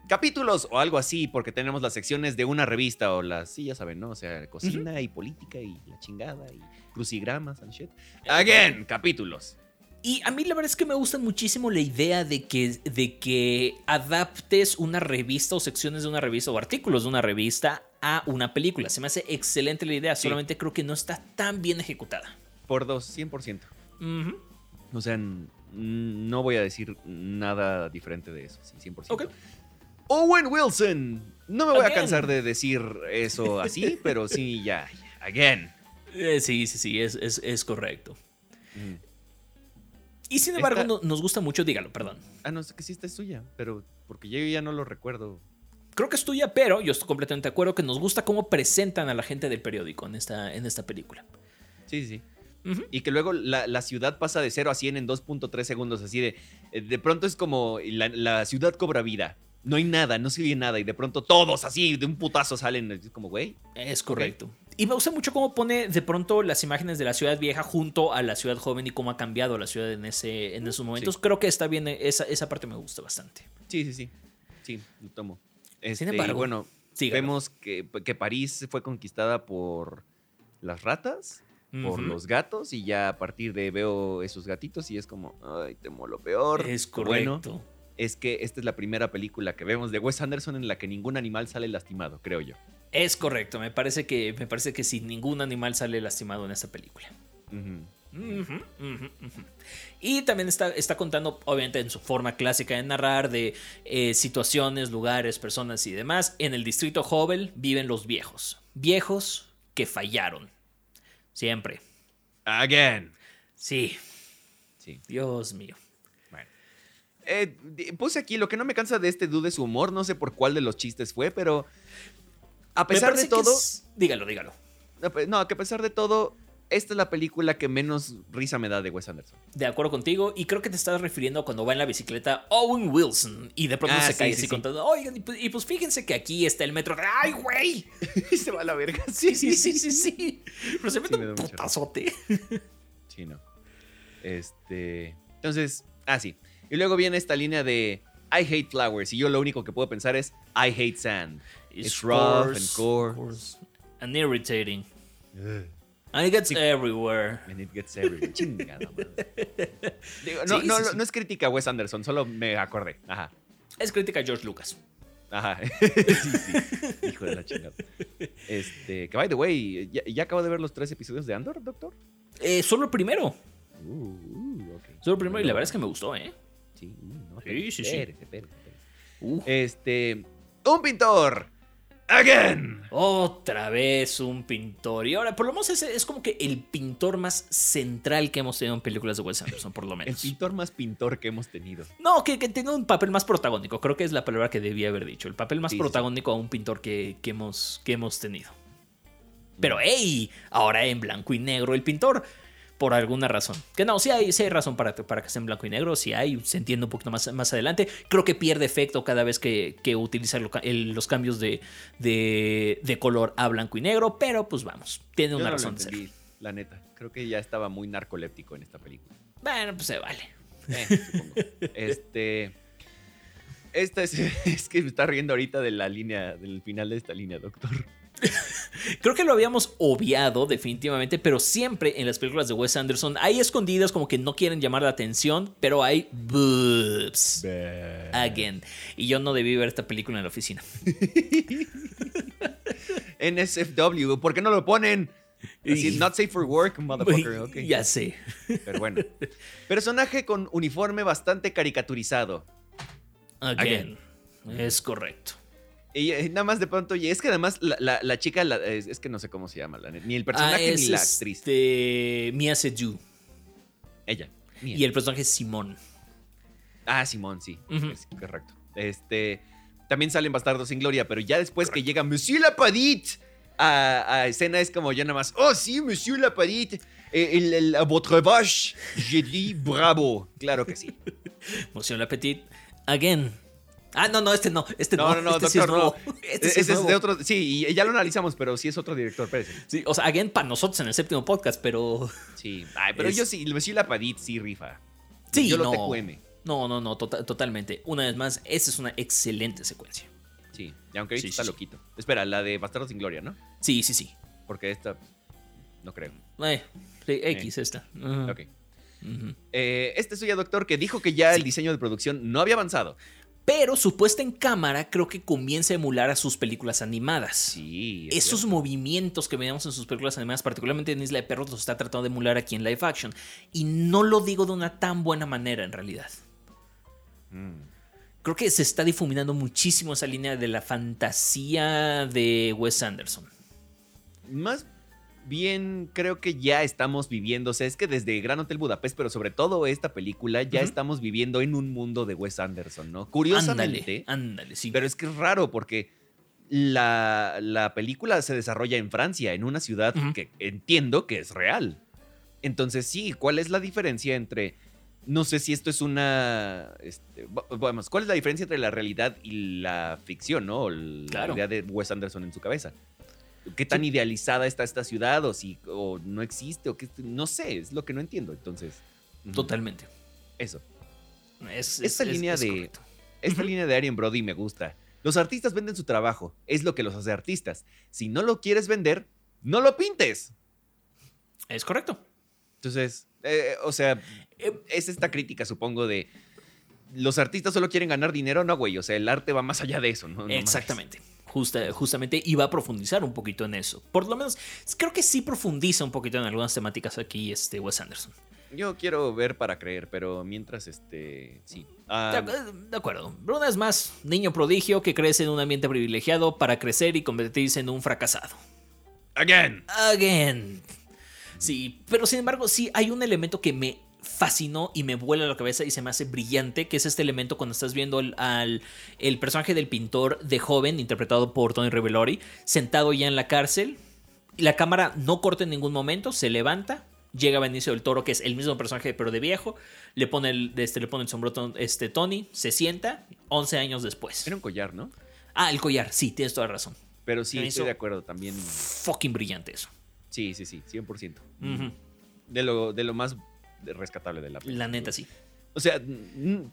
Capítulos o algo así, porque tenemos las secciones de una revista o las, sí, ya saben, ¿no? O sea, cocina y política y la chingada y crucigramas and shit. Again, capítulos. Y a mí la verdad es que me gusta muchísimo la idea de que, de que adaptes una revista o secciones de una revista o artículos de una revista a una película. Se me hace excelente la idea, Sí. solamente creo que no está tan bien ejecutada. Por dos, 100%. Ujú. O sea, no voy a decir nada diferente de eso, sí, 100%. Ok. Owen Wilson. No me voy a cansar de decir eso así, <laughs> pero sí, ya. Again. Eh, sí, sí, sí, es, es, correcto. Y sin embargo, nos gusta mucho, dígalo, perdón. Ah, no, sé que sí esta es suya, pero porque yo ya no lo recuerdo. Creo que es tuya, pero yo estoy completamente de acuerdo que nos gusta cómo presentan a la gente del periódico en esta, en esta película. Sí, sí. Y que luego la, ciudad pasa de 0 a 100 en 2.3 segundos, así de... De pronto es como la, ciudad cobra vida. No hay nada, no se ve nada y de pronto todos así de un putazo salen. Es como, güey. Es correcto. Y me gusta mucho cómo pone de pronto las imágenes de la ciudad vieja junto a la ciudad joven y cómo ha cambiado la ciudad en, ese, en esos momentos. Creo que está bien, esa, esa parte me gusta bastante. Sí, sí, sí. Sí, lo tomo. Sin este, embargo, bueno, vemos que, que París fue conquistada por las ratas por los gatos y ya a partir de veo esos gatitos y es como, ay, temo lo peor. Es correcto. Bueno, es que esta es la primera película que vemos de Wes Anderson en la que ningún animal sale lastimado, creo yo. Es correcto, me parece que, me parece que sí, ningún animal sale lastimado en esta película. y también está, está, contando, obviamente, en su forma clásica de narrar, de eh, situaciones, lugares, personas y demás. En el distrito Hobel viven los viejos. Viejos que fallaron. Siempre. Again. Sí. Sí. Dios mío. Eh, puse aquí, lo que no me cansa de este dude es su humor. No sé por cuál de los chistes fue, pero. A pesar de todo. Dígalo, dígalo. No, que a pesar de todo, esta es la película que menos risa me da de Wes Anderson. De acuerdo contigo, y creo que te estás refiriendo a cuando va en la bicicleta Owen Wilson y de pronto ah, se cae así contando, oigan, pues, y pues, fíjense que aquí está el metro. ¡Ay, güey! <laughs> y se va a la verga. Sí, sí, sí, sí, sí. Pero se mete un putazote. sí, no. Este. Entonces, ah, sí. Y luego viene esta línea de I hate flowers. Y yo lo único que puedo pensar es I hate sand. It's, rough and coarse. And irritating. And it gets everywhere. And it gets everywhere. <laughs> Chingada no, no, no, es crítica a Wes Anderson, solo me acordé. Ajá. Es crítica a George Lucas. Ajá. <laughs> sí, sí. Hijo de la chingada. Este, que by the way, ¿ya, acabo de ver los tres episodios de Andor, doctor? Eh, solo el primero. Uh, uh, okay. Solo el primero, y la verdad es que me gustó, ¿eh? Sí, no, sí, sí, sí. Este, un pintor Again. Otra vez un pintor. Y ahora, por lo menos, es como que el pintor más central que hemos tenido en películas de Wes Anderson, por lo <laughs> menos. el pintor más pintor que hemos tenido. No, que, que tiene un papel más protagónico. Creo que es la palabra que debía haber dicho. El papel más protagónico a un pintor que, que, hemos, que hemos tenido. Pero, hey, ahora en blanco y negro el pintor por alguna razón. Que no, sí hay, hay razón para, para que sea en blanco y negro, si hay, se entiende un poquito más, más adelante. Creo que pierde efecto cada vez que, que utiliza los cambios de, de, color a blanco y negro, pero pues vamos, tiene una razón de ser. La neta, creo que ya estaba muy narcoléptico en esta película. Bueno, pues se vale. Eh, <laughs> este. Esta es, <laughs> es que me está riendo ahorita de la línea, del final de esta línea, doctor. <laughs> Creo que lo habíamos obviado definitivamente, pero siempre en las películas de Wes Anderson hay escondidas como que no quieren llamar la atención, pero hay boobs. Again. Y yo no debí ver esta película en la oficina. <laughs> NSFW, ¿por qué no lo ponen? not safe for work, motherfucker. <laughs> Ya sé. Pero bueno. Personaje con uniforme bastante caricaturizado. Again. Es correcto. Y nada más de pronto, y es que además la, la, chica, es, que no sé cómo se llama, ni el personaje ah, ni la actriz. Este, Mia Seyou. Ella. Y el personaje es Simón. Ah, Simón, sí. correcto. Este, también salen Bastardos sin Gloria, pero ya después que llega Monsieur Lapadit a, a, escena es como ya nada más, oh sí, Monsieur Lapadit, eh, el, el, votre vache, je dis bravo. Claro que sí. <laughs> Monsieur Lapadit, again. Ah, no, no, este no, este no. No, no, este doctor, no. Este sí <laughs> es, de otro, sí, y ya lo analizamos, pero sí es otro director, parece. Sí, o sea, again para nosotros en el séptimo podcast, pero. <laughs> Sí, Ay, pero yo sí, Monsieur Lapadit sí rifa. Sí, yo lo no. TQM. No, no, no, tota-, totalmente. Una vez más, esta es una excelente secuencia. Sí, y aunque ahorita está loquito. Espera, la de Bastardo sin Gloria, ¿no? Sí, sí, sí. Porque esta, no creo. Eh, X esta. Ok. Eh, este es doctor, que dijo que ya el diseño de producción no había avanzado. Pero su puesta en cámara creo que comienza a emular a sus películas animadas. Sí. Esos movimientos que veíamos en sus películas animadas, particularmente en Isla de Perros, los está tratando de emular aquí en live action. Y no lo digo de una tan buena manera en realidad. Mm. Creo que se está difuminando muchísimo esa línea de la fantasía de Wes Anderson. Más bien creo que ya estamos viviendo, o sea, es que desde Gran Hotel Budapest, pero sobre todo esta película, ya estamos viviendo en un mundo de Wes Anderson, ¿no? Curiosamente. Ándale, sí. Pero es que es raro porque la, película se desarrolla en Francia, en una ciudad que entiendo que es real. Entonces, sí, ¿cuál es la diferencia entre... No sé si esto es una... Este, vamos, ¿cuál es la diferencia entre la realidad y la ficción, ¿no? La idea de Wes Anderson en su cabeza qué tan idealizada está esta ciudad o si o no existe o qué no sé, es lo que no entiendo. Entonces, totalmente. Eso. esta línea de esta línea de Arian Brody me gusta. Los artistas venden su trabajo, es lo que los hace artistas. Si no lo quieres vender, no lo pintes. Es correcto. Entonces, eh, o sea, eh, es esta crítica, supongo, de los artistas solo quieren ganar dinero, no, güey. O sea, el arte va más allá de eso, ¿no? Exactamente justamente iba a profundizar un poquito en eso. Por lo menos, creo que sí profundiza un poquito en algunas temáticas aquí este Wes Anderson. Yo quiero ver para creer, pero mientras, este, sí. Ah, de, acuerdo. Bruna es más niño prodigio que crece en un ambiente privilegiado para crecer y convertirse en un fracasado. Again. Again. Sí, pero sin embargo, sí hay un elemento que me fascinó y me vuela la cabeza y se me hace brillante, que es este elemento cuando estás viendo al, el personaje del pintor de joven, interpretado por Tony Revelori, sentado ya en la cárcel. La cámara no corta en ningún momento, se levanta, llega Benicio del Toro, que es el mismo personaje pero de viejo, le pone el, este, le pone el sombrero este, Tony, se sienta, 11 años después. Era un collar, ¿no? Ah, el collar, sí, tienes toda razón. Pero sí, estoy de acuerdo también. Fucking brillante eso. Sí, sí, sí, 100%. de, lo, de lo más rescatable de la película. La neta, sí. O sea,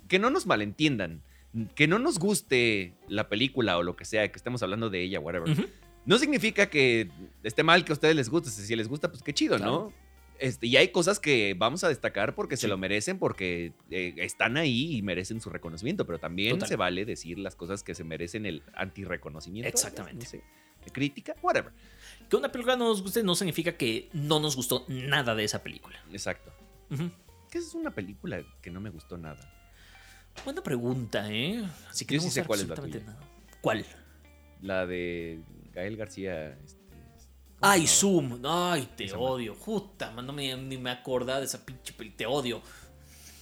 que no nos malentiendan, que no nos guste la película o lo que sea, que estemos hablando de ella, whatever. No significa que esté mal que a ustedes les guste. Si les gusta, pues qué chido, ¿no? Este, y hay cosas que vamos a destacar porque se lo merecen, porque eh, están ahí y merecen su reconocimiento, pero también se vale decir las cosas que se merecen el anti-reconocimiento. Exactamente. crítica, whatever. Que una película no nos guste no significa que no nos gustó nada de esa película. Exacto. ¿Qué es una película que no me gustó nada? Buena pregunta, ¿eh? Así que Yo sí sé cuál es la ¿Cuál? La de Gael García. Este, Ay, Zoom. Ay, te odio. Justa, no me, ni me acordaba de esa pinche película. Te odio.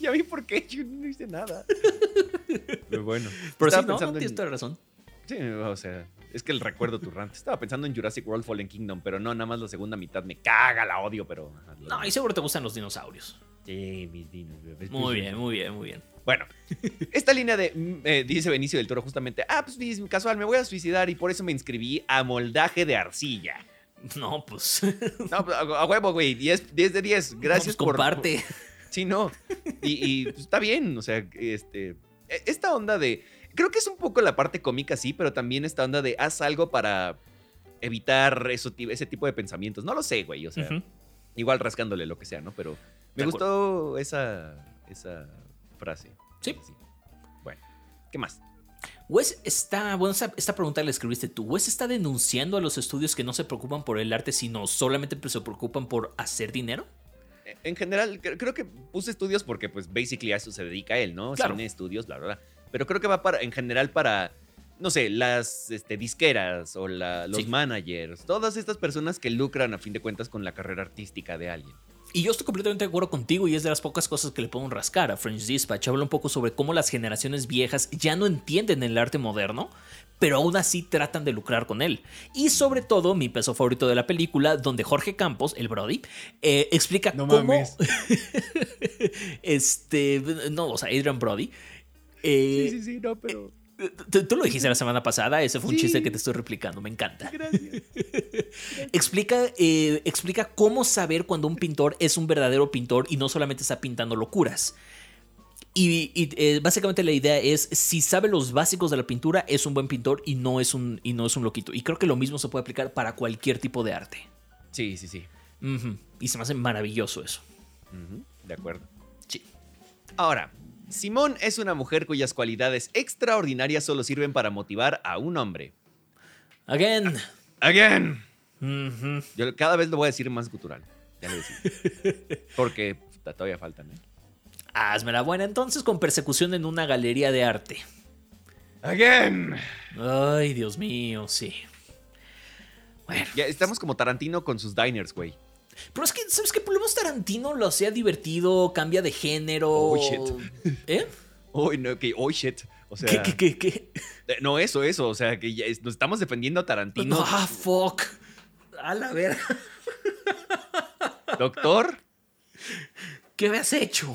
Ya vi por qué, yo no hice nada. <laughs> Pero bueno. Pero sí, no, tienes toda razón. Sí, o sea, es que el recuerdo tu rant. Estaba pensando en Jurassic World Fallen Kingdom, pero no, nada más la segunda mitad me caga, la odio, pero. No, y seguro te gustan los dinosaurios. Sí, mis dinosaurios. Muy bien, muy bien, muy bien. Bueno, esta línea de. Mm, eh, dice Benicio del Toro justamente. Ah, pues casual, me voy a suicidar y por eso me inscribí a moldaje de arcilla. <laughs> No, pues. No, pues, a huevo, güey. 10, de 10. Gracias pues, comparte. Sí, no. Y, pues, está bien. O sea, este. E, esta onda de Creo que es un poco la parte cómica, sí, pero también esta onda de haz algo para evitar eso, ese tipo de pensamientos. No lo sé, güey. O sea, igual rascándole lo que sea, ¿no? Pero me gustó esa, esa frase. Sí. Bueno, ¿qué más? Wes está, bueno, esta, pregunta la escribiste tú. Wes está denunciando a los estudios que no se preocupan por el arte, sino solamente se preocupan por hacer dinero. En general, creo que puse estudios porque, pues, basically a eso se dedica él, ¿no? Claro. Cine, estudios, bla, bla, bla. Pero creo que va para, en general para, no sé, las este, disqueras o los managers, todas estas personas que lucran a fin de cuentas con la carrera artística de alguien. Y yo estoy completamente de acuerdo contigo y es de las pocas cosas que le puedo rascar a French Dispatch. Habla un poco sobre cómo las generaciones viejas ya no entienden el arte moderno, pero aún así tratan de lucrar con él. Y sobre todo, mi peso favorito de la película, donde Jorge Campos, el Brody, eh, explica cómo... <laughs> este, no, o sea, Adrian Brody, eh, sí, sí, sí, no, pero. Eh, tú, lo dijiste la semana pasada, ese fue un chiste que te estoy replicando, me encanta. <laughs> Gracias. explica, eh, explica cómo saber cuando un pintor es un verdadero pintor y no solamente está pintando locuras. Y, básicamente la idea es, si sabe los básicos de la pintura, es un buen pintor y no es un, y no es un loquito. Y creo que lo mismo se puede aplicar para cualquier tipo de arte. Sí, sí, sí. Y se me hace maravilloso eso. De acuerdo. Sí. Ahora, Simón es una mujer cuyas cualidades extraordinarias solo sirven para motivar a un hombre. Again. Again. Yo cada vez lo voy a decir más cultural. Ya lo decía. <laughs> Porque todavía faltan, ¿eh? Hazme la buena entonces con persecución en una galería de arte. Again. Ay, Dios mío, sí. Bueno. Ya estamos como Tarantino con sus diners, güey. Pero es que, ¿sabes qué? Por lo menos Tarantino lo hacía divertido, cambia de género. Oh, shit. ¿Eh? Oh, no, que, oh, shit. O sea, ¿Qué, qué, qué, qué? Eh, No, eso, eso. O sea, que ya es- nos estamos defendiendo a Tarantino. Ah, fuck. A la verga. Doctor, ¿Qué me has hecho?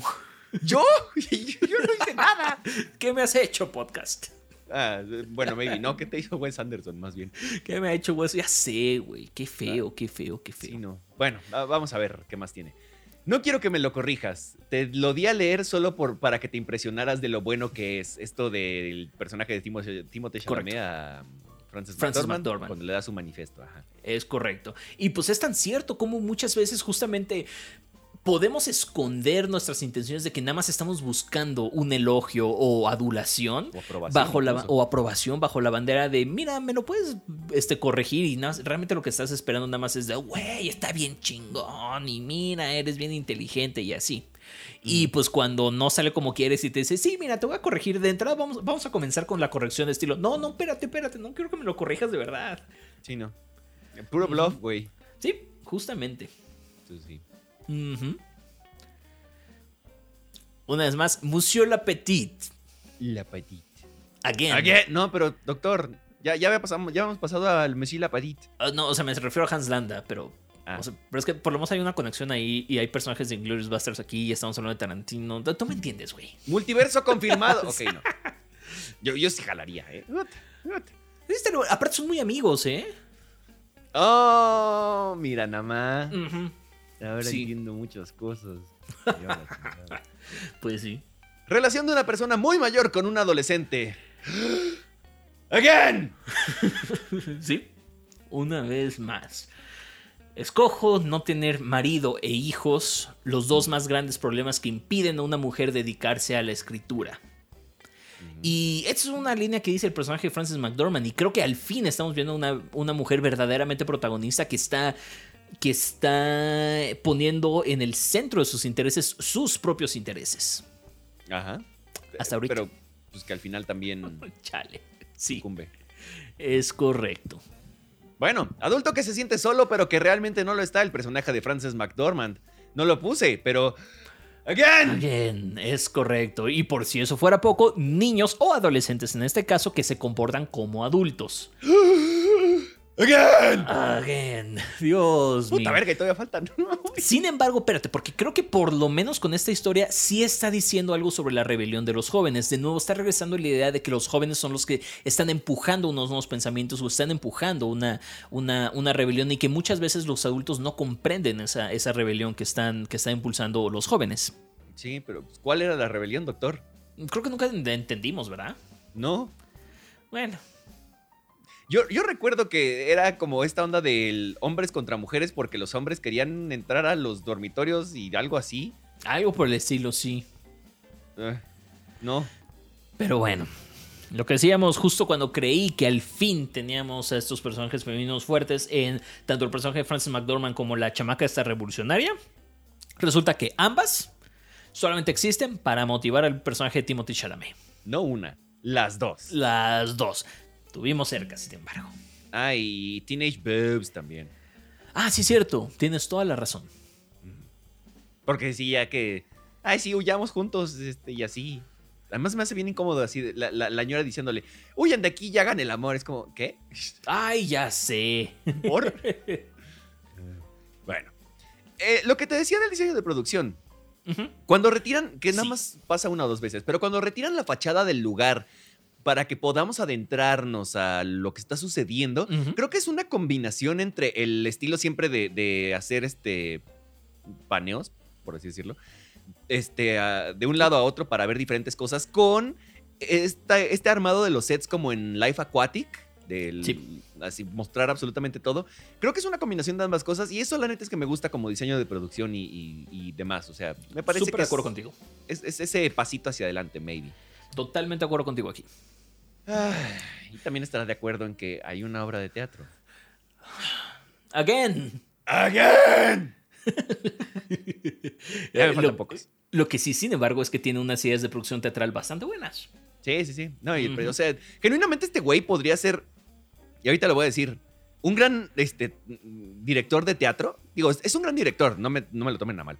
¿yo? <laughs> Yo no hice nada. ¿Qué me has hecho, podcast? Ah, bueno, maybe. No, ¿qué te hizo Wes Anderson, más bien? ¿Qué me ha hecho, güey? Ya sé, güey. Qué feo, qué feo, qué feo. Sí, no. Bueno, va- vamos a ver qué más tiene. No quiero que me lo corrijas. Te lo di a leer solo por, para que te impresionaras de lo bueno que es esto del personaje de Timothée, Timothée Chalamet a McDormand, McDormand. cuando le da su manifiesto. Ajá. Es correcto. Y pues es tan cierto como muchas veces justamente podemos esconder nuestras intenciones de que nada más estamos buscando un elogio o adulación O aprobación, bajo la incluso. o aprobación bajo la bandera de mira me lo puedes este corregir y nada, realmente lo que estás esperando nada más es de güey está bien chingón y mira eres bien inteligente y así y pues cuando no sale como quieres y te dice, sí, mira, te voy a corregir de entrada, vamos, vamos a comenzar con la corrección de estilo. No, no, espérate, espérate, no quiero que me lo corrijas de verdad. Sí, no. Puro bluff, güey. Sí, justamente. Entonces, sí. Una vez más, Monsieur l'Appetit. La Petit. Again. Again. No, pero doctor, ya, ya, había pasado, ya hemos pasado al Monsieur La Petit. Ah, no, o sea, me refiero a Hans Landa, pero. Ah. o sea, pero es que por lo menos hay una conexión ahí y hay personajes de Inglourious Basterds aquí y estamos hablando de Tarantino. Tú me entiendes, güey. Multiverso <laughs> confirmado. ok, no. Yo, yo sí jalaría, ¿eh? Este, Aparte son muy amigos, ¿eh? Oh, mira nada más. Ujú. Ahora Sí. entiendo muchas cosas. <laughs> Pues sí. Relación de una persona muy mayor con un adolescente. <gasps> Again. <laughs> Sí. Una vez más. Escojo no tener marido e hijos, los dos más grandes problemas que impiden a una mujer dedicarse a la escritura. Y esta es una línea que dice el personaje de Frances McDormand. Y creo que al fin estamos viendo una, una mujer verdaderamente protagonista que está, que está poniendo en el centro de sus intereses sus propios intereses. Ajá. Hasta ahorita. Pero, pues que al final también <laughs> Chale. Sí, es correcto. Bueno, adulto que se siente solo, pero que realmente no lo está, el personaje de Frances McDormand. No lo puse, pero. ¡Again! Es correcto. Y por si eso fuera poco, niños o adolescentes en este caso que se comportan como adultos. <gasps> <gasps> ¡Again! Again. Dios mío. Puta verga, y todavía faltan. <laughs> Sin embargo, espérate, porque creo que por lo menos con esta historia sí está diciendo algo sobre la rebelión de los jóvenes. De nuevo, está regresando la idea de que los jóvenes son los que están empujando unos nuevos pensamientos o están empujando una, una, una rebelión y que muchas veces los adultos no comprenden esa, esa rebelión que están, que están impulsando los jóvenes. Sí, pero pues, ¿cuál era la rebelión, doctor? Creo que nunca entendimos, ¿verdad? No. Bueno, Yo, yo recuerdo que era como esta onda del hombres contra mujeres porque los hombres querían entrar a los dormitorios y algo así. algo por el estilo, sí. Eh, no. Pero bueno, lo que decíamos justo cuando creí que al fin teníamos a estos personajes femeninos fuertes en tanto el personaje de Frances McDormand como la chamaca esta revolucionaria, resulta que ambas solamente existen para motivar al personaje de Timothy Chalamet. No una, las dos. Las dos. Tuvimos cerca, sin embargo. Ah, y Teenage Boobs también. Ah, sí, cierto. Tienes toda la razón. Porque decía que, ay, sí, huyamos juntos este, y así. Además me hace bien incómodo así, la, la, la señora diciéndole, huyan de aquí y hagan el amor. Es como, ¿qué? Ay, ya sé. ¿Por? <laughs> bueno. Eh, lo que te decía del diseño de producción. Cuando retiran, que nada Sí. más pasa una o dos veces, pero cuando retiran la fachada del lugar para que podamos adentrarnos a lo que está sucediendo, creo que es una combinación entre el estilo siempre de, de hacer este paneos, por así decirlo, este, a- de un lado a otro para ver diferentes cosas, con esta- este armado de los sets como en Life Aquatic, del, Sí. así mostrar absolutamente todo. Creo que es una combinación de ambas cosas y eso la neta es que me gusta como diseño de producción y, y- y demás. O sea, me parece Súper que de es, acuerdo contigo. es- es ese pasito hacia adelante, maybe. Totalmente de acuerdo contigo aquí. Ay, y también estarás de acuerdo en que hay una obra de teatro. Again. ¡Again! <laughs> Ya me faltan lo, pocos. lo que sí, sin embargo, es que tiene unas ideas de producción teatral bastante buenas. Sí, sí, sí. No, y- pero, o sea, genuinamente este güey podría ser. Y ahorita lo voy a decir. un gran este, director de teatro. Digo, es un gran director, no me, no me lo tomen a mal.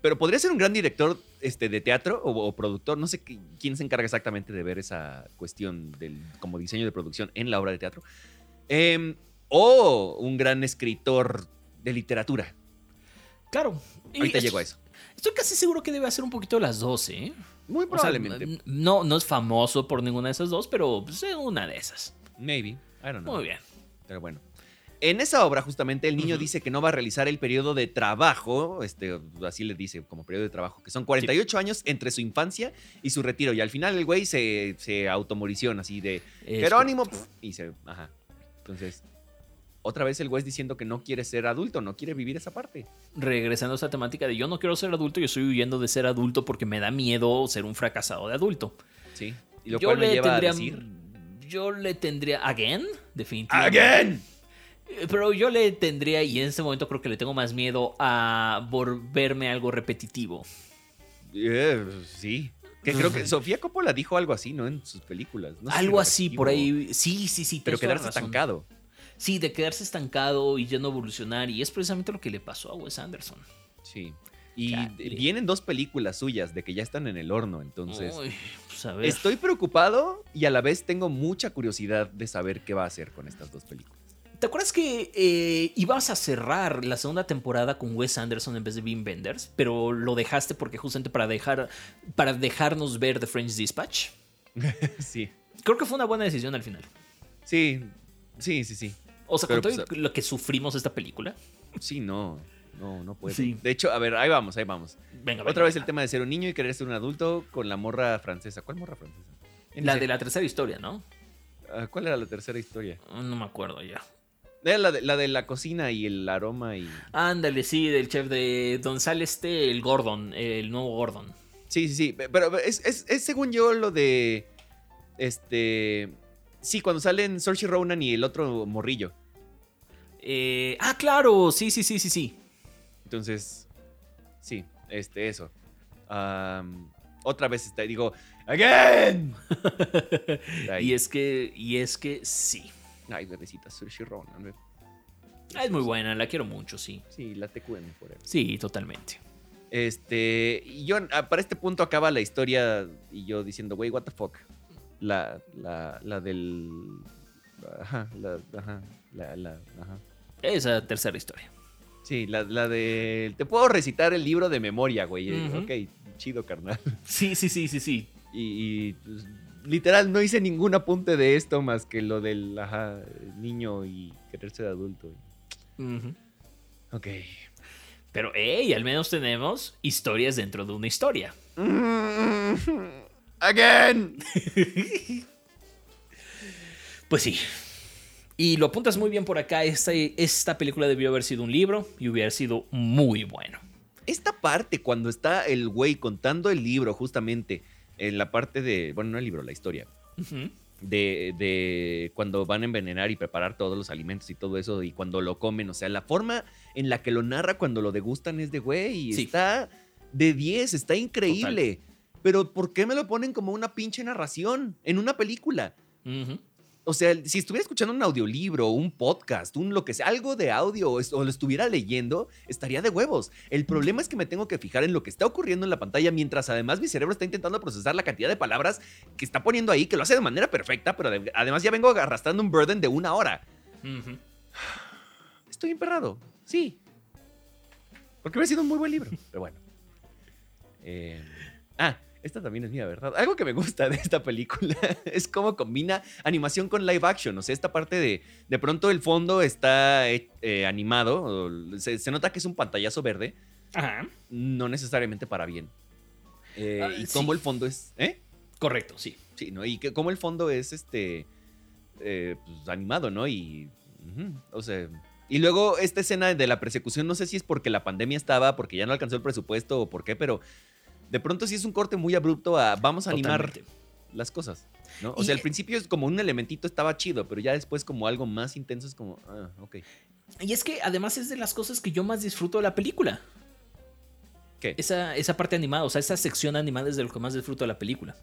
Pero podría ser un gran director este, de teatro o, productor. No sé quién se encarga exactamente de ver esa cuestión del, como diseño de producción en la obra de teatro. Em, o un gran escritor de literatura. Claro. Ahorita llego a eso. Estoy casi seguro que debe hacer un poquito las dos, ¿eh? Muy probablemente. no, no es famoso por ninguna de esas dos, pero pues, es una de esas. Maybe. I don't know. Muy bien. Pero bueno. En esa obra, justamente, el niño dice que no va a realizar el periodo de trabajo, este, así le dice como periodo de trabajo, que son 48 años entre su infancia y su retiro. Y al final el güey se, se automoriciona así de Jerónimo y se. Ajá. Entonces, otra vez el güey diciendo que no quiere ser adulto, no quiere vivir esa parte. Regresando a esa temática de yo no quiero ser adulto, yo estoy huyendo de ser adulto porque me da miedo ser un fracasado de adulto. Sí. Y lo cual me lleva a decir. Yo le tendría. ¿Again? Definitivamente. ¡Again! Pero yo le tendría, y en este momento creo que le tengo más miedo a volverme algo repetitivo. Eh, sí. Que creo que Sofía Coppola dijo algo así, ¿no? En sus películas. algo así, por ahí. Sí, sí, sí. Pero quedarse estancado. Sí, de quedarse estancado y ya no evolucionar. Y es precisamente lo que le pasó a Wes Anderson. Sí. Y vienen dos películas suyas de que ya están en el horno, entonces. Pues, estoy preocupado y a la vez tengo mucha curiosidad de saber qué va a hacer con estas dos películas. ¿Te acuerdas que eh, ibas a cerrar la segunda temporada con Wes Anderson en vez de Bean Benders? Pero lo dejaste porque justamente para dejar para dejarnos ver The French Dispatch. <laughs> sí. Creo que fue una buena decisión al final. Sí, sí, sí, sí. O sea, con todo pues, lo que sufrimos esta película. Sí, no. No, no puede. De hecho, a ver, ahí vamos, ahí vamos. Venga, Otra vez el tema de ser un niño y querer ser un adulto con la morra francesa. ¿Cuál morra francesa? La de la tercera historia, ¿no? Ah, ¿Cuál era la tercera historia? No me acuerdo ya. Era la de, la cocina y el aroma y. Ándale, sí, del chef de Don Sale este, el Gordon, el nuevo Gordon. Sí, sí, sí. Pero es, según yo lo de. Este. Sí, cuando salen Saoirse Ronan y el otro morrillo. Eh, ah, claro, sí, sí, sí, sí, sí. Entonces, sí, este, eso. otra vez está, digo, ¡Again! <laughs> y es que, y es que sí. Ay, bebecita, Saoirse Ronan. Ah, es muy buena, la quiero mucho, sí. Sí, la TQM por él. Sí, totalmente. Este, y yo, ah, para este punto acaba la historia y yo diciendo, güey, what the fuck. La, la, la del... Ajá, la, ajá, la, la, ajá. Esa tercera historia. Sí, la, la de... Te puedo recitar el libro de memoria, güey. Ok, chido, carnal. Sí, sí, sí, sí, sí. Y, pues, literal no hice ningún apunte de esto más que lo del niño y quererse de adulto. Ok. Pero, hey, al menos tenemos historias dentro de una historia. Again. <laughs> pues sí. Y lo apuntas muy bien por acá. Esta, esta película debió haber sido un libro y hubiera sido muy bueno. Esta parte, cuando está el güey contando el libro, justamente en la parte de, bueno, no el libro, la historia, de, de, cuando van a envenenar y preparar todos los alimentos y todo eso, y cuando lo comen, o sea, la forma en la que lo narra cuando lo degustan es de, güey, está de 10, está increíble. Pero ¿por qué me lo ponen como una pinche narración en una película? O sea, si estuviera escuchando un audiolibro, un podcast, un lo que sea, algo de audio o, lo estuviera leyendo, estaría de huevos. El problema es que me tengo que fijar en lo que está ocurriendo en la pantalla mientras además mi cerebro está intentando procesar la cantidad de palabras que está poniendo ahí, que lo hace de manera perfecta, pero además ya vengo arrastrando un burden de una hora. Estoy emperrado, sí. Porque hubiera sido un muy buen libro, pero bueno. Eh, ah, esta también es mía, ¿verdad? Algo que me gusta de esta película <laughs> es cómo combina animación con live action. O sea, esta parte de. De pronto el fondo está eh, animado. Se, nota que es un pantallazo verde. Ajá. No necesariamente para bien. Eh, ah, y cómo el fondo es. ¿Eh? Correcto, sí. Sí, ¿no? Y que, cómo el fondo es este. Eh, pues, animado, ¿no? Y. o sea. Y luego esta escena de la persecución, no sé si es porque la pandemia estaba, porque ya no alcanzó el presupuesto o por qué, pero de pronto sí es un corte muy abrupto a vamos a animar las cosas. ¿no? O sea, al principio es como un elementito estaba chido, pero ya después como algo más intenso es como, ah, ok. Y es que además es de las cosas que yo más disfruto de la película. ¿Qué? Esa, esa parte animada, o sea, esa sección animada es de lo que más disfruto de la película.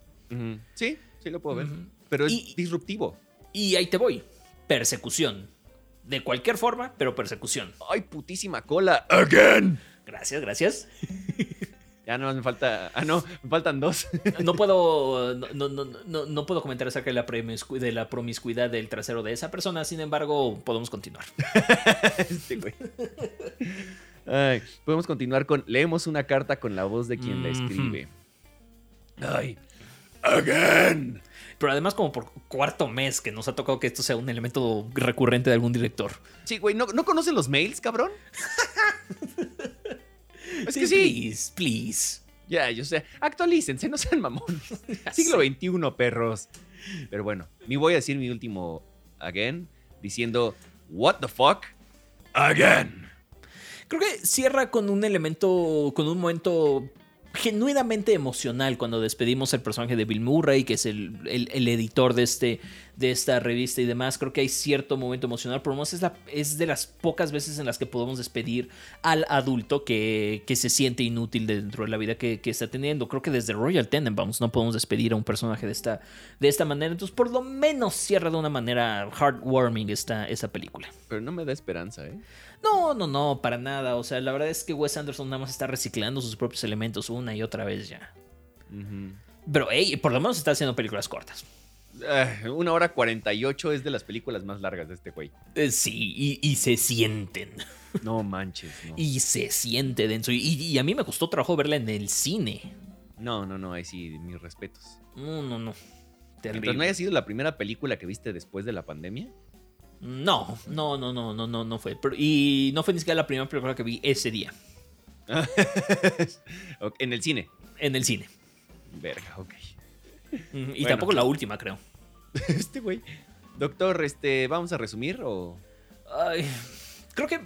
Sí, sí lo puedo ver. Pero es disruptivo. Y ahí te voy. Persecución. De cualquier forma, pero persecución. ¡Ay, putísima cola! ¡Again! Gracias, gracias. <laughs> Ya no me falta. Ah, no, me faltan dos. <laughs> No puedo. No, no, no, no puedo comentar acerca de la, de la promiscuidad del trasero de esa persona. Sin embargo, podemos continuar. <laughs> este güey. Ay, podemos continuar con. Leemos una carta con la voz de quien la escribe. Ay. Again. Pero además, como por cuarto mes que nos ha tocado que esto sea un elemento recurrente de algún director. Sí, güey, ¿no, ¿no conocen los mails, cabrón? <laughs> Es que sí. Please, please. Ya, yo sé. Actualícense, no sean mamón. <laughs> Siglo XXI, perros. Pero bueno, me voy a decir mi último again diciendo, ¿What the fuck? Again. Creo que cierra con un elemento, con un momento genuinamente emocional cuando despedimos al personaje de Bill Murray, que es el, el, editor de, este, de esta revista y demás. Creo que hay cierto momento emocional, por lo menos es, es de las pocas veces en las que podemos despedir al adulto que, que se siente inútil dentro de la vida que, que, está teniendo. Creo que desde Royal Tenenbaums no podemos despedir a un personaje de esta, de esta manera. Entonces, por lo menos cierra de una manera heartwarming esta, esta película. Pero no me da esperanza, ¿eh? No, no, no, para nada. O sea, la verdad es que Wes Anderson nada más está reciclando sus propios elementos una y otra vez ya. Pero, hey, por lo menos está haciendo películas cortas. Eh, una hora cuarenta y ocho es de las películas más largas de este güey. Eh, sí, y, se sienten. <laughs> No manches. Y se siente denso. Y, a mí me costó trabajo verla en el cine. No, no, no, ahí sí, mis respetos. No, no, no. Terrible. no haya sido la primera película que viste después de la pandemia. No, no, no, no, no, no, no fue. y no fue ni siquiera la primera película que vi ese día. <laughs> en el cine. En el cine. Verga, ok. Y tampoco la última, creo. <laughs> este güey. Doctor, este, ¿vamos a resumir o...? Ay, creo que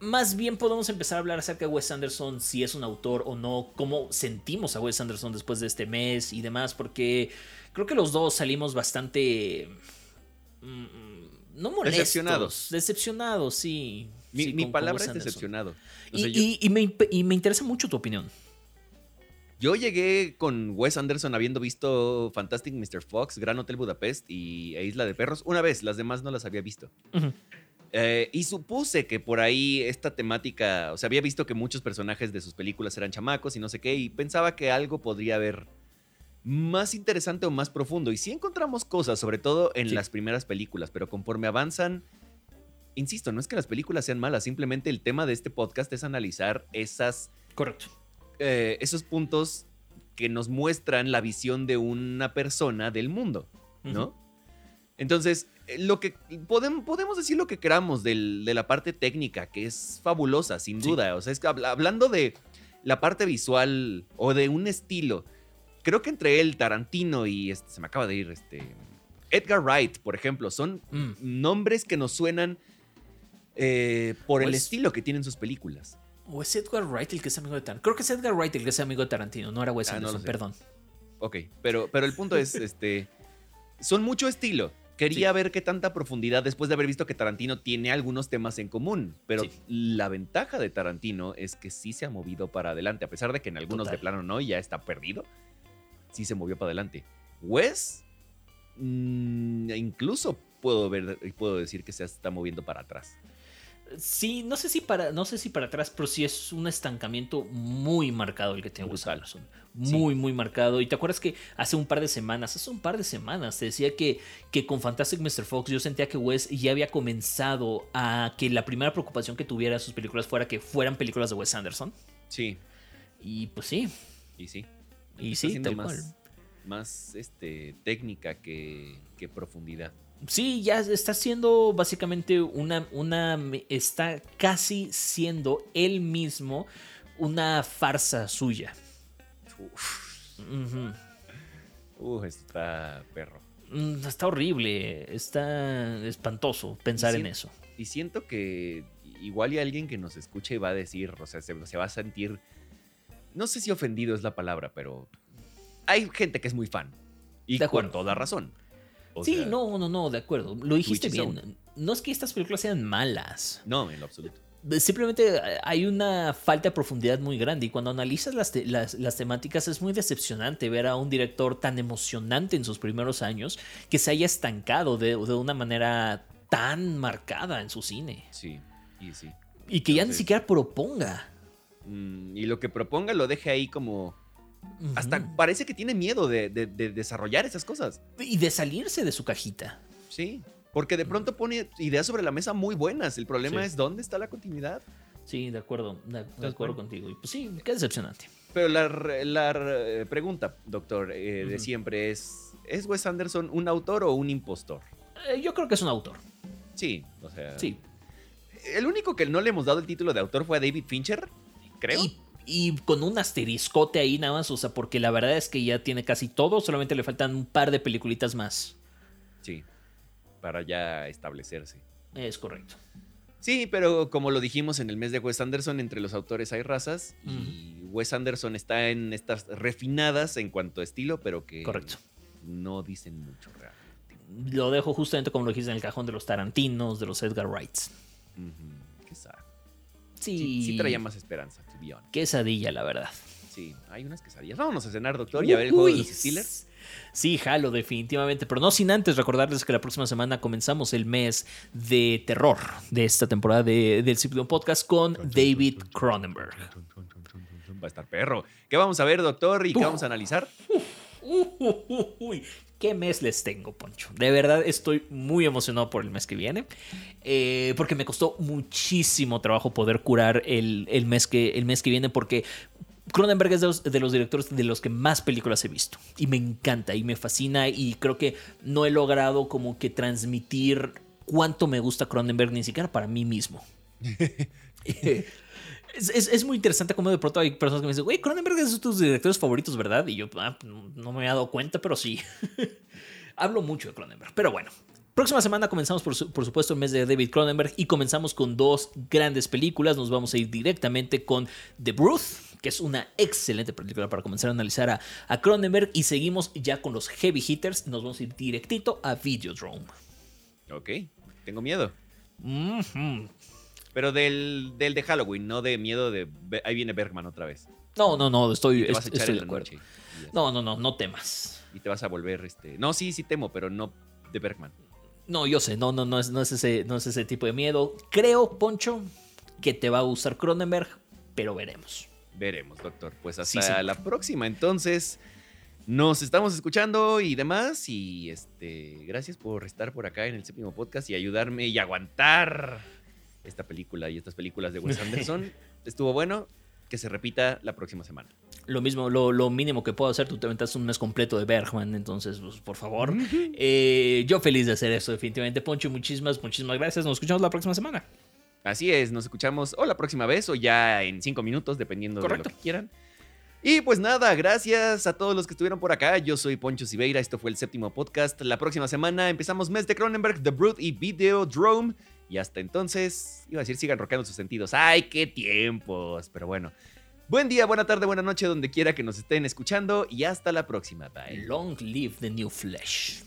más bien podemos empezar a hablar acerca de Wes Anderson, si es un autor o no, cómo sentimos a Wes Anderson después de este mes y demás, porque creo que los dos salimos bastante... Mm, no molestos. Decepcionados. Decepcionados, sí. Mi, palabra es decepcionado. y, me, interesa mucho tu opinión. Yo llegué con Wes Anderson habiendo visto Fantastic Mr. Fox, Gran Hotel Budapest y e Isla de Perros una vez, las demás no las había visto. Eh, y supuse que por ahí esta temática, o sea, había visto que muchos personajes de sus películas eran chamacos y no sé qué, y pensaba que algo podría haber más interesante o más profundo. Y sí encontramos cosas, sobre todo en las primeras películas, pero conforme avanzan, insisto, no es que las películas sean malas, simplemente el tema de este podcast es analizar esas... Correcto. Eh, esos puntos que nos muestran la visión de una persona del mundo, ¿no? Entonces, eh, lo que podemos, podemos decir lo que queramos de la parte técnica, que es fabulosa, sin duda. O sea, es que hablando de la parte visual o de un estilo creo que entre él, Tarantino y este, se me acaba de ir, este, Edgar Wright, por ejemplo, son mm. nombres que nos suenan eh, por el estilo que tienen sus películas. ¿O es Edgar Wright el que es amigo de Tarantino? Creo que es Edgar Wright el que es amigo de Tarantino, no era Wes ah, Anderson, perdón. Ok, pero, pero el punto es, <laughs> este, son mucho estilo. Quería ver qué tanta profundidad después de haber visto que Tarantino tiene algunos temas en común, pero la ventaja de Tarantino es que sí se ha movido para adelante, a pesar de que en algunos de plano no, ya está perdido sí se movió para adelante. Wes, mm, incluso puedo ver y puedo decir que se está moviendo para atrás. Sí, no sé si para, no sé si para atrás, pero sí es un estancamiento muy marcado el que tiene Wes Anderson. Muy, muy marcado. Y te acuerdas que hace un par de semanas, hace un par de semanas, te decía que, que con Fantastic Mr. Fox yo sentía que Wes ya había comenzado a que la primera preocupación que tuviera sus películas fuera que fueran películas de Wes Anderson. Sí. Y pues sí. Y sí. Y sí, tal más, más este, técnica que, profundidad. Sí, ya está siendo básicamente una, una. Está casi siendo él mismo una farsa suya. Uf. está perro. Mm, está horrible, está espantoso pensar en eso. Y siento que igual y alguien que nos escuche va a decir, o sea, se va a sentir no sé si ofendido es la palabra, pero hay gente que es muy fan. Y con toda razón. sí, no, no, no, de acuerdo. Lo dijiste bien. No es que estas películas sean malas. No, en lo absoluto. Simplemente hay una falta de profundidad muy grande y cuando analizas las, las, temáticas es muy decepcionante ver a un director tan emocionante en sus primeros años que se haya estancado de, de una manera tan marcada en su cine. Sí, y sí. Y que ya ni siquiera proponga. Mm, y lo que proponga lo deje ahí como... Hasta parece que tiene miedo de, desarrollar esas cosas. Y de salirse de su cajita. Sí, porque de pronto pone ideas sobre la mesa muy buenas. El problema es dónde está la continuidad. Sí, de acuerdo, de, acuerdo contigo. Y pues sí, qué decepcionante. Pero la, eh, pregunta, doctor, eh, de siempre es, ¿es Wes Anderson un autor o un impostor? Eh, yo creo que es un autor. Sí, o sea... Sí. El único que no le hemos dado el título de autor fue a David Fincher, creo. Y, con un asteriscote ahí nada más, o sea, porque la verdad es que ya tiene casi todo, solamente le faltan un par de peliculitas más. Sí, para ya establecerse. Es correcto. Sí, pero como lo dijimos en el mes de Wes Anderson, entre los autores hay razas y Wes Anderson está en estas refinadas en cuanto a estilo, pero que Correcto. no dicen mucho realmente. Lo dejo justamente como lo dijiste en el cajón de los Tarantinos, de los Edgar Wrights. Qué Sí. sí. traía más esperanza, Quesadilla, la verdad. Sí, hay unas quesadillas. Vámonos a cenar, doctor, y a ver el juego de los Steelers. Sí, jalo, definitivamente. Pero no sin antes recordarles que la próxima semana comenzamos el mes de terror de esta temporada de, del Ciprión Podcast con David Cronenberg. Va a estar perro. ¿Qué vamos a ver, doctor? ¿Y qué vamos a analizar? uy, ¿Qué mes les tengo, Poncho? De verdad estoy muy emocionado por el mes que viene. Eh, porque me costó muchísimo trabajo poder curar el, mes que, el mes que viene. Porque Cronenberg es de los, directores de los que más películas he visto. Y me encanta y me fascina. Y creo que no he logrado como que transmitir cuánto me gusta Cronenberg ni siquiera para mí mismo. <laughs> <laughs> es, muy interesante como de pronto hay personas que me dicen, güey, Cronenberg es de tus directores favoritos, ¿verdad? Y yo ah, no me había dado cuenta, pero sí. <laughs> Hablo mucho de Cronenberg. Pero bueno, Próxima semana comenzamos, por, supuesto, el mes de David Cronenberg y comenzamos con dos grandes películas. Nos vamos a ir directamente con The Bruce, que es una excelente película para comenzar a analizar a, Cronenberg. Y seguimos ya con los heavy hitters. Nos vamos a ir directito a Videodrome. Ok, tengo miedo. Pero del, del, de Halloween, no de miedo de. Ahí viene Bergman otra vez. No, no, no, estoy, estoy de acuerdo. No, no, no, no temas. Y te vas a volver este. No, sí, sí temo, pero no de Bergman. No, yo sé, no, no, no es, no es, ese, no es ese tipo de miedo. Creo, Poncho, que te va a gustar Cronenberg, pero veremos. Veremos, doctor. Pues hasta la próxima. Entonces, nos estamos escuchando y demás. Y este, gracias por estar por acá en el séptimo podcast y ayudarme y aguantar esta película y estas películas de Wes <laughs> Anderson. Estuvo bueno. Que se repita la próxima semana lo mismo, lo, mínimo que puedo hacer, tú te un mes completo de Bergman, entonces, pues, por favor. Eh, yo feliz de hacer eso, definitivamente. Poncho, muchísimas, muchísimas gracias. Nos escuchamos la próxima semana. Así es, nos escuchamos o la próxima vez o ya en cinco minutos, dependiendo de lo que quieran. Y pues nada, gracias a todos los que estuvieron por acá. Yo soy Poncho Siveira, esto fue el séptimo podcast. La próxima semana empezamos mes de Cronenberg, The Brute y Videodrome. Y hasta entonces, iba a decir, sigan rockeando sus sentidos. ¡Ay, qué tiempos! Pero bueno. Buen día, buena tarde, buena noche, donde quiera que nos estén escuchando y hasta la próxima. Bye. Long live the new flesh.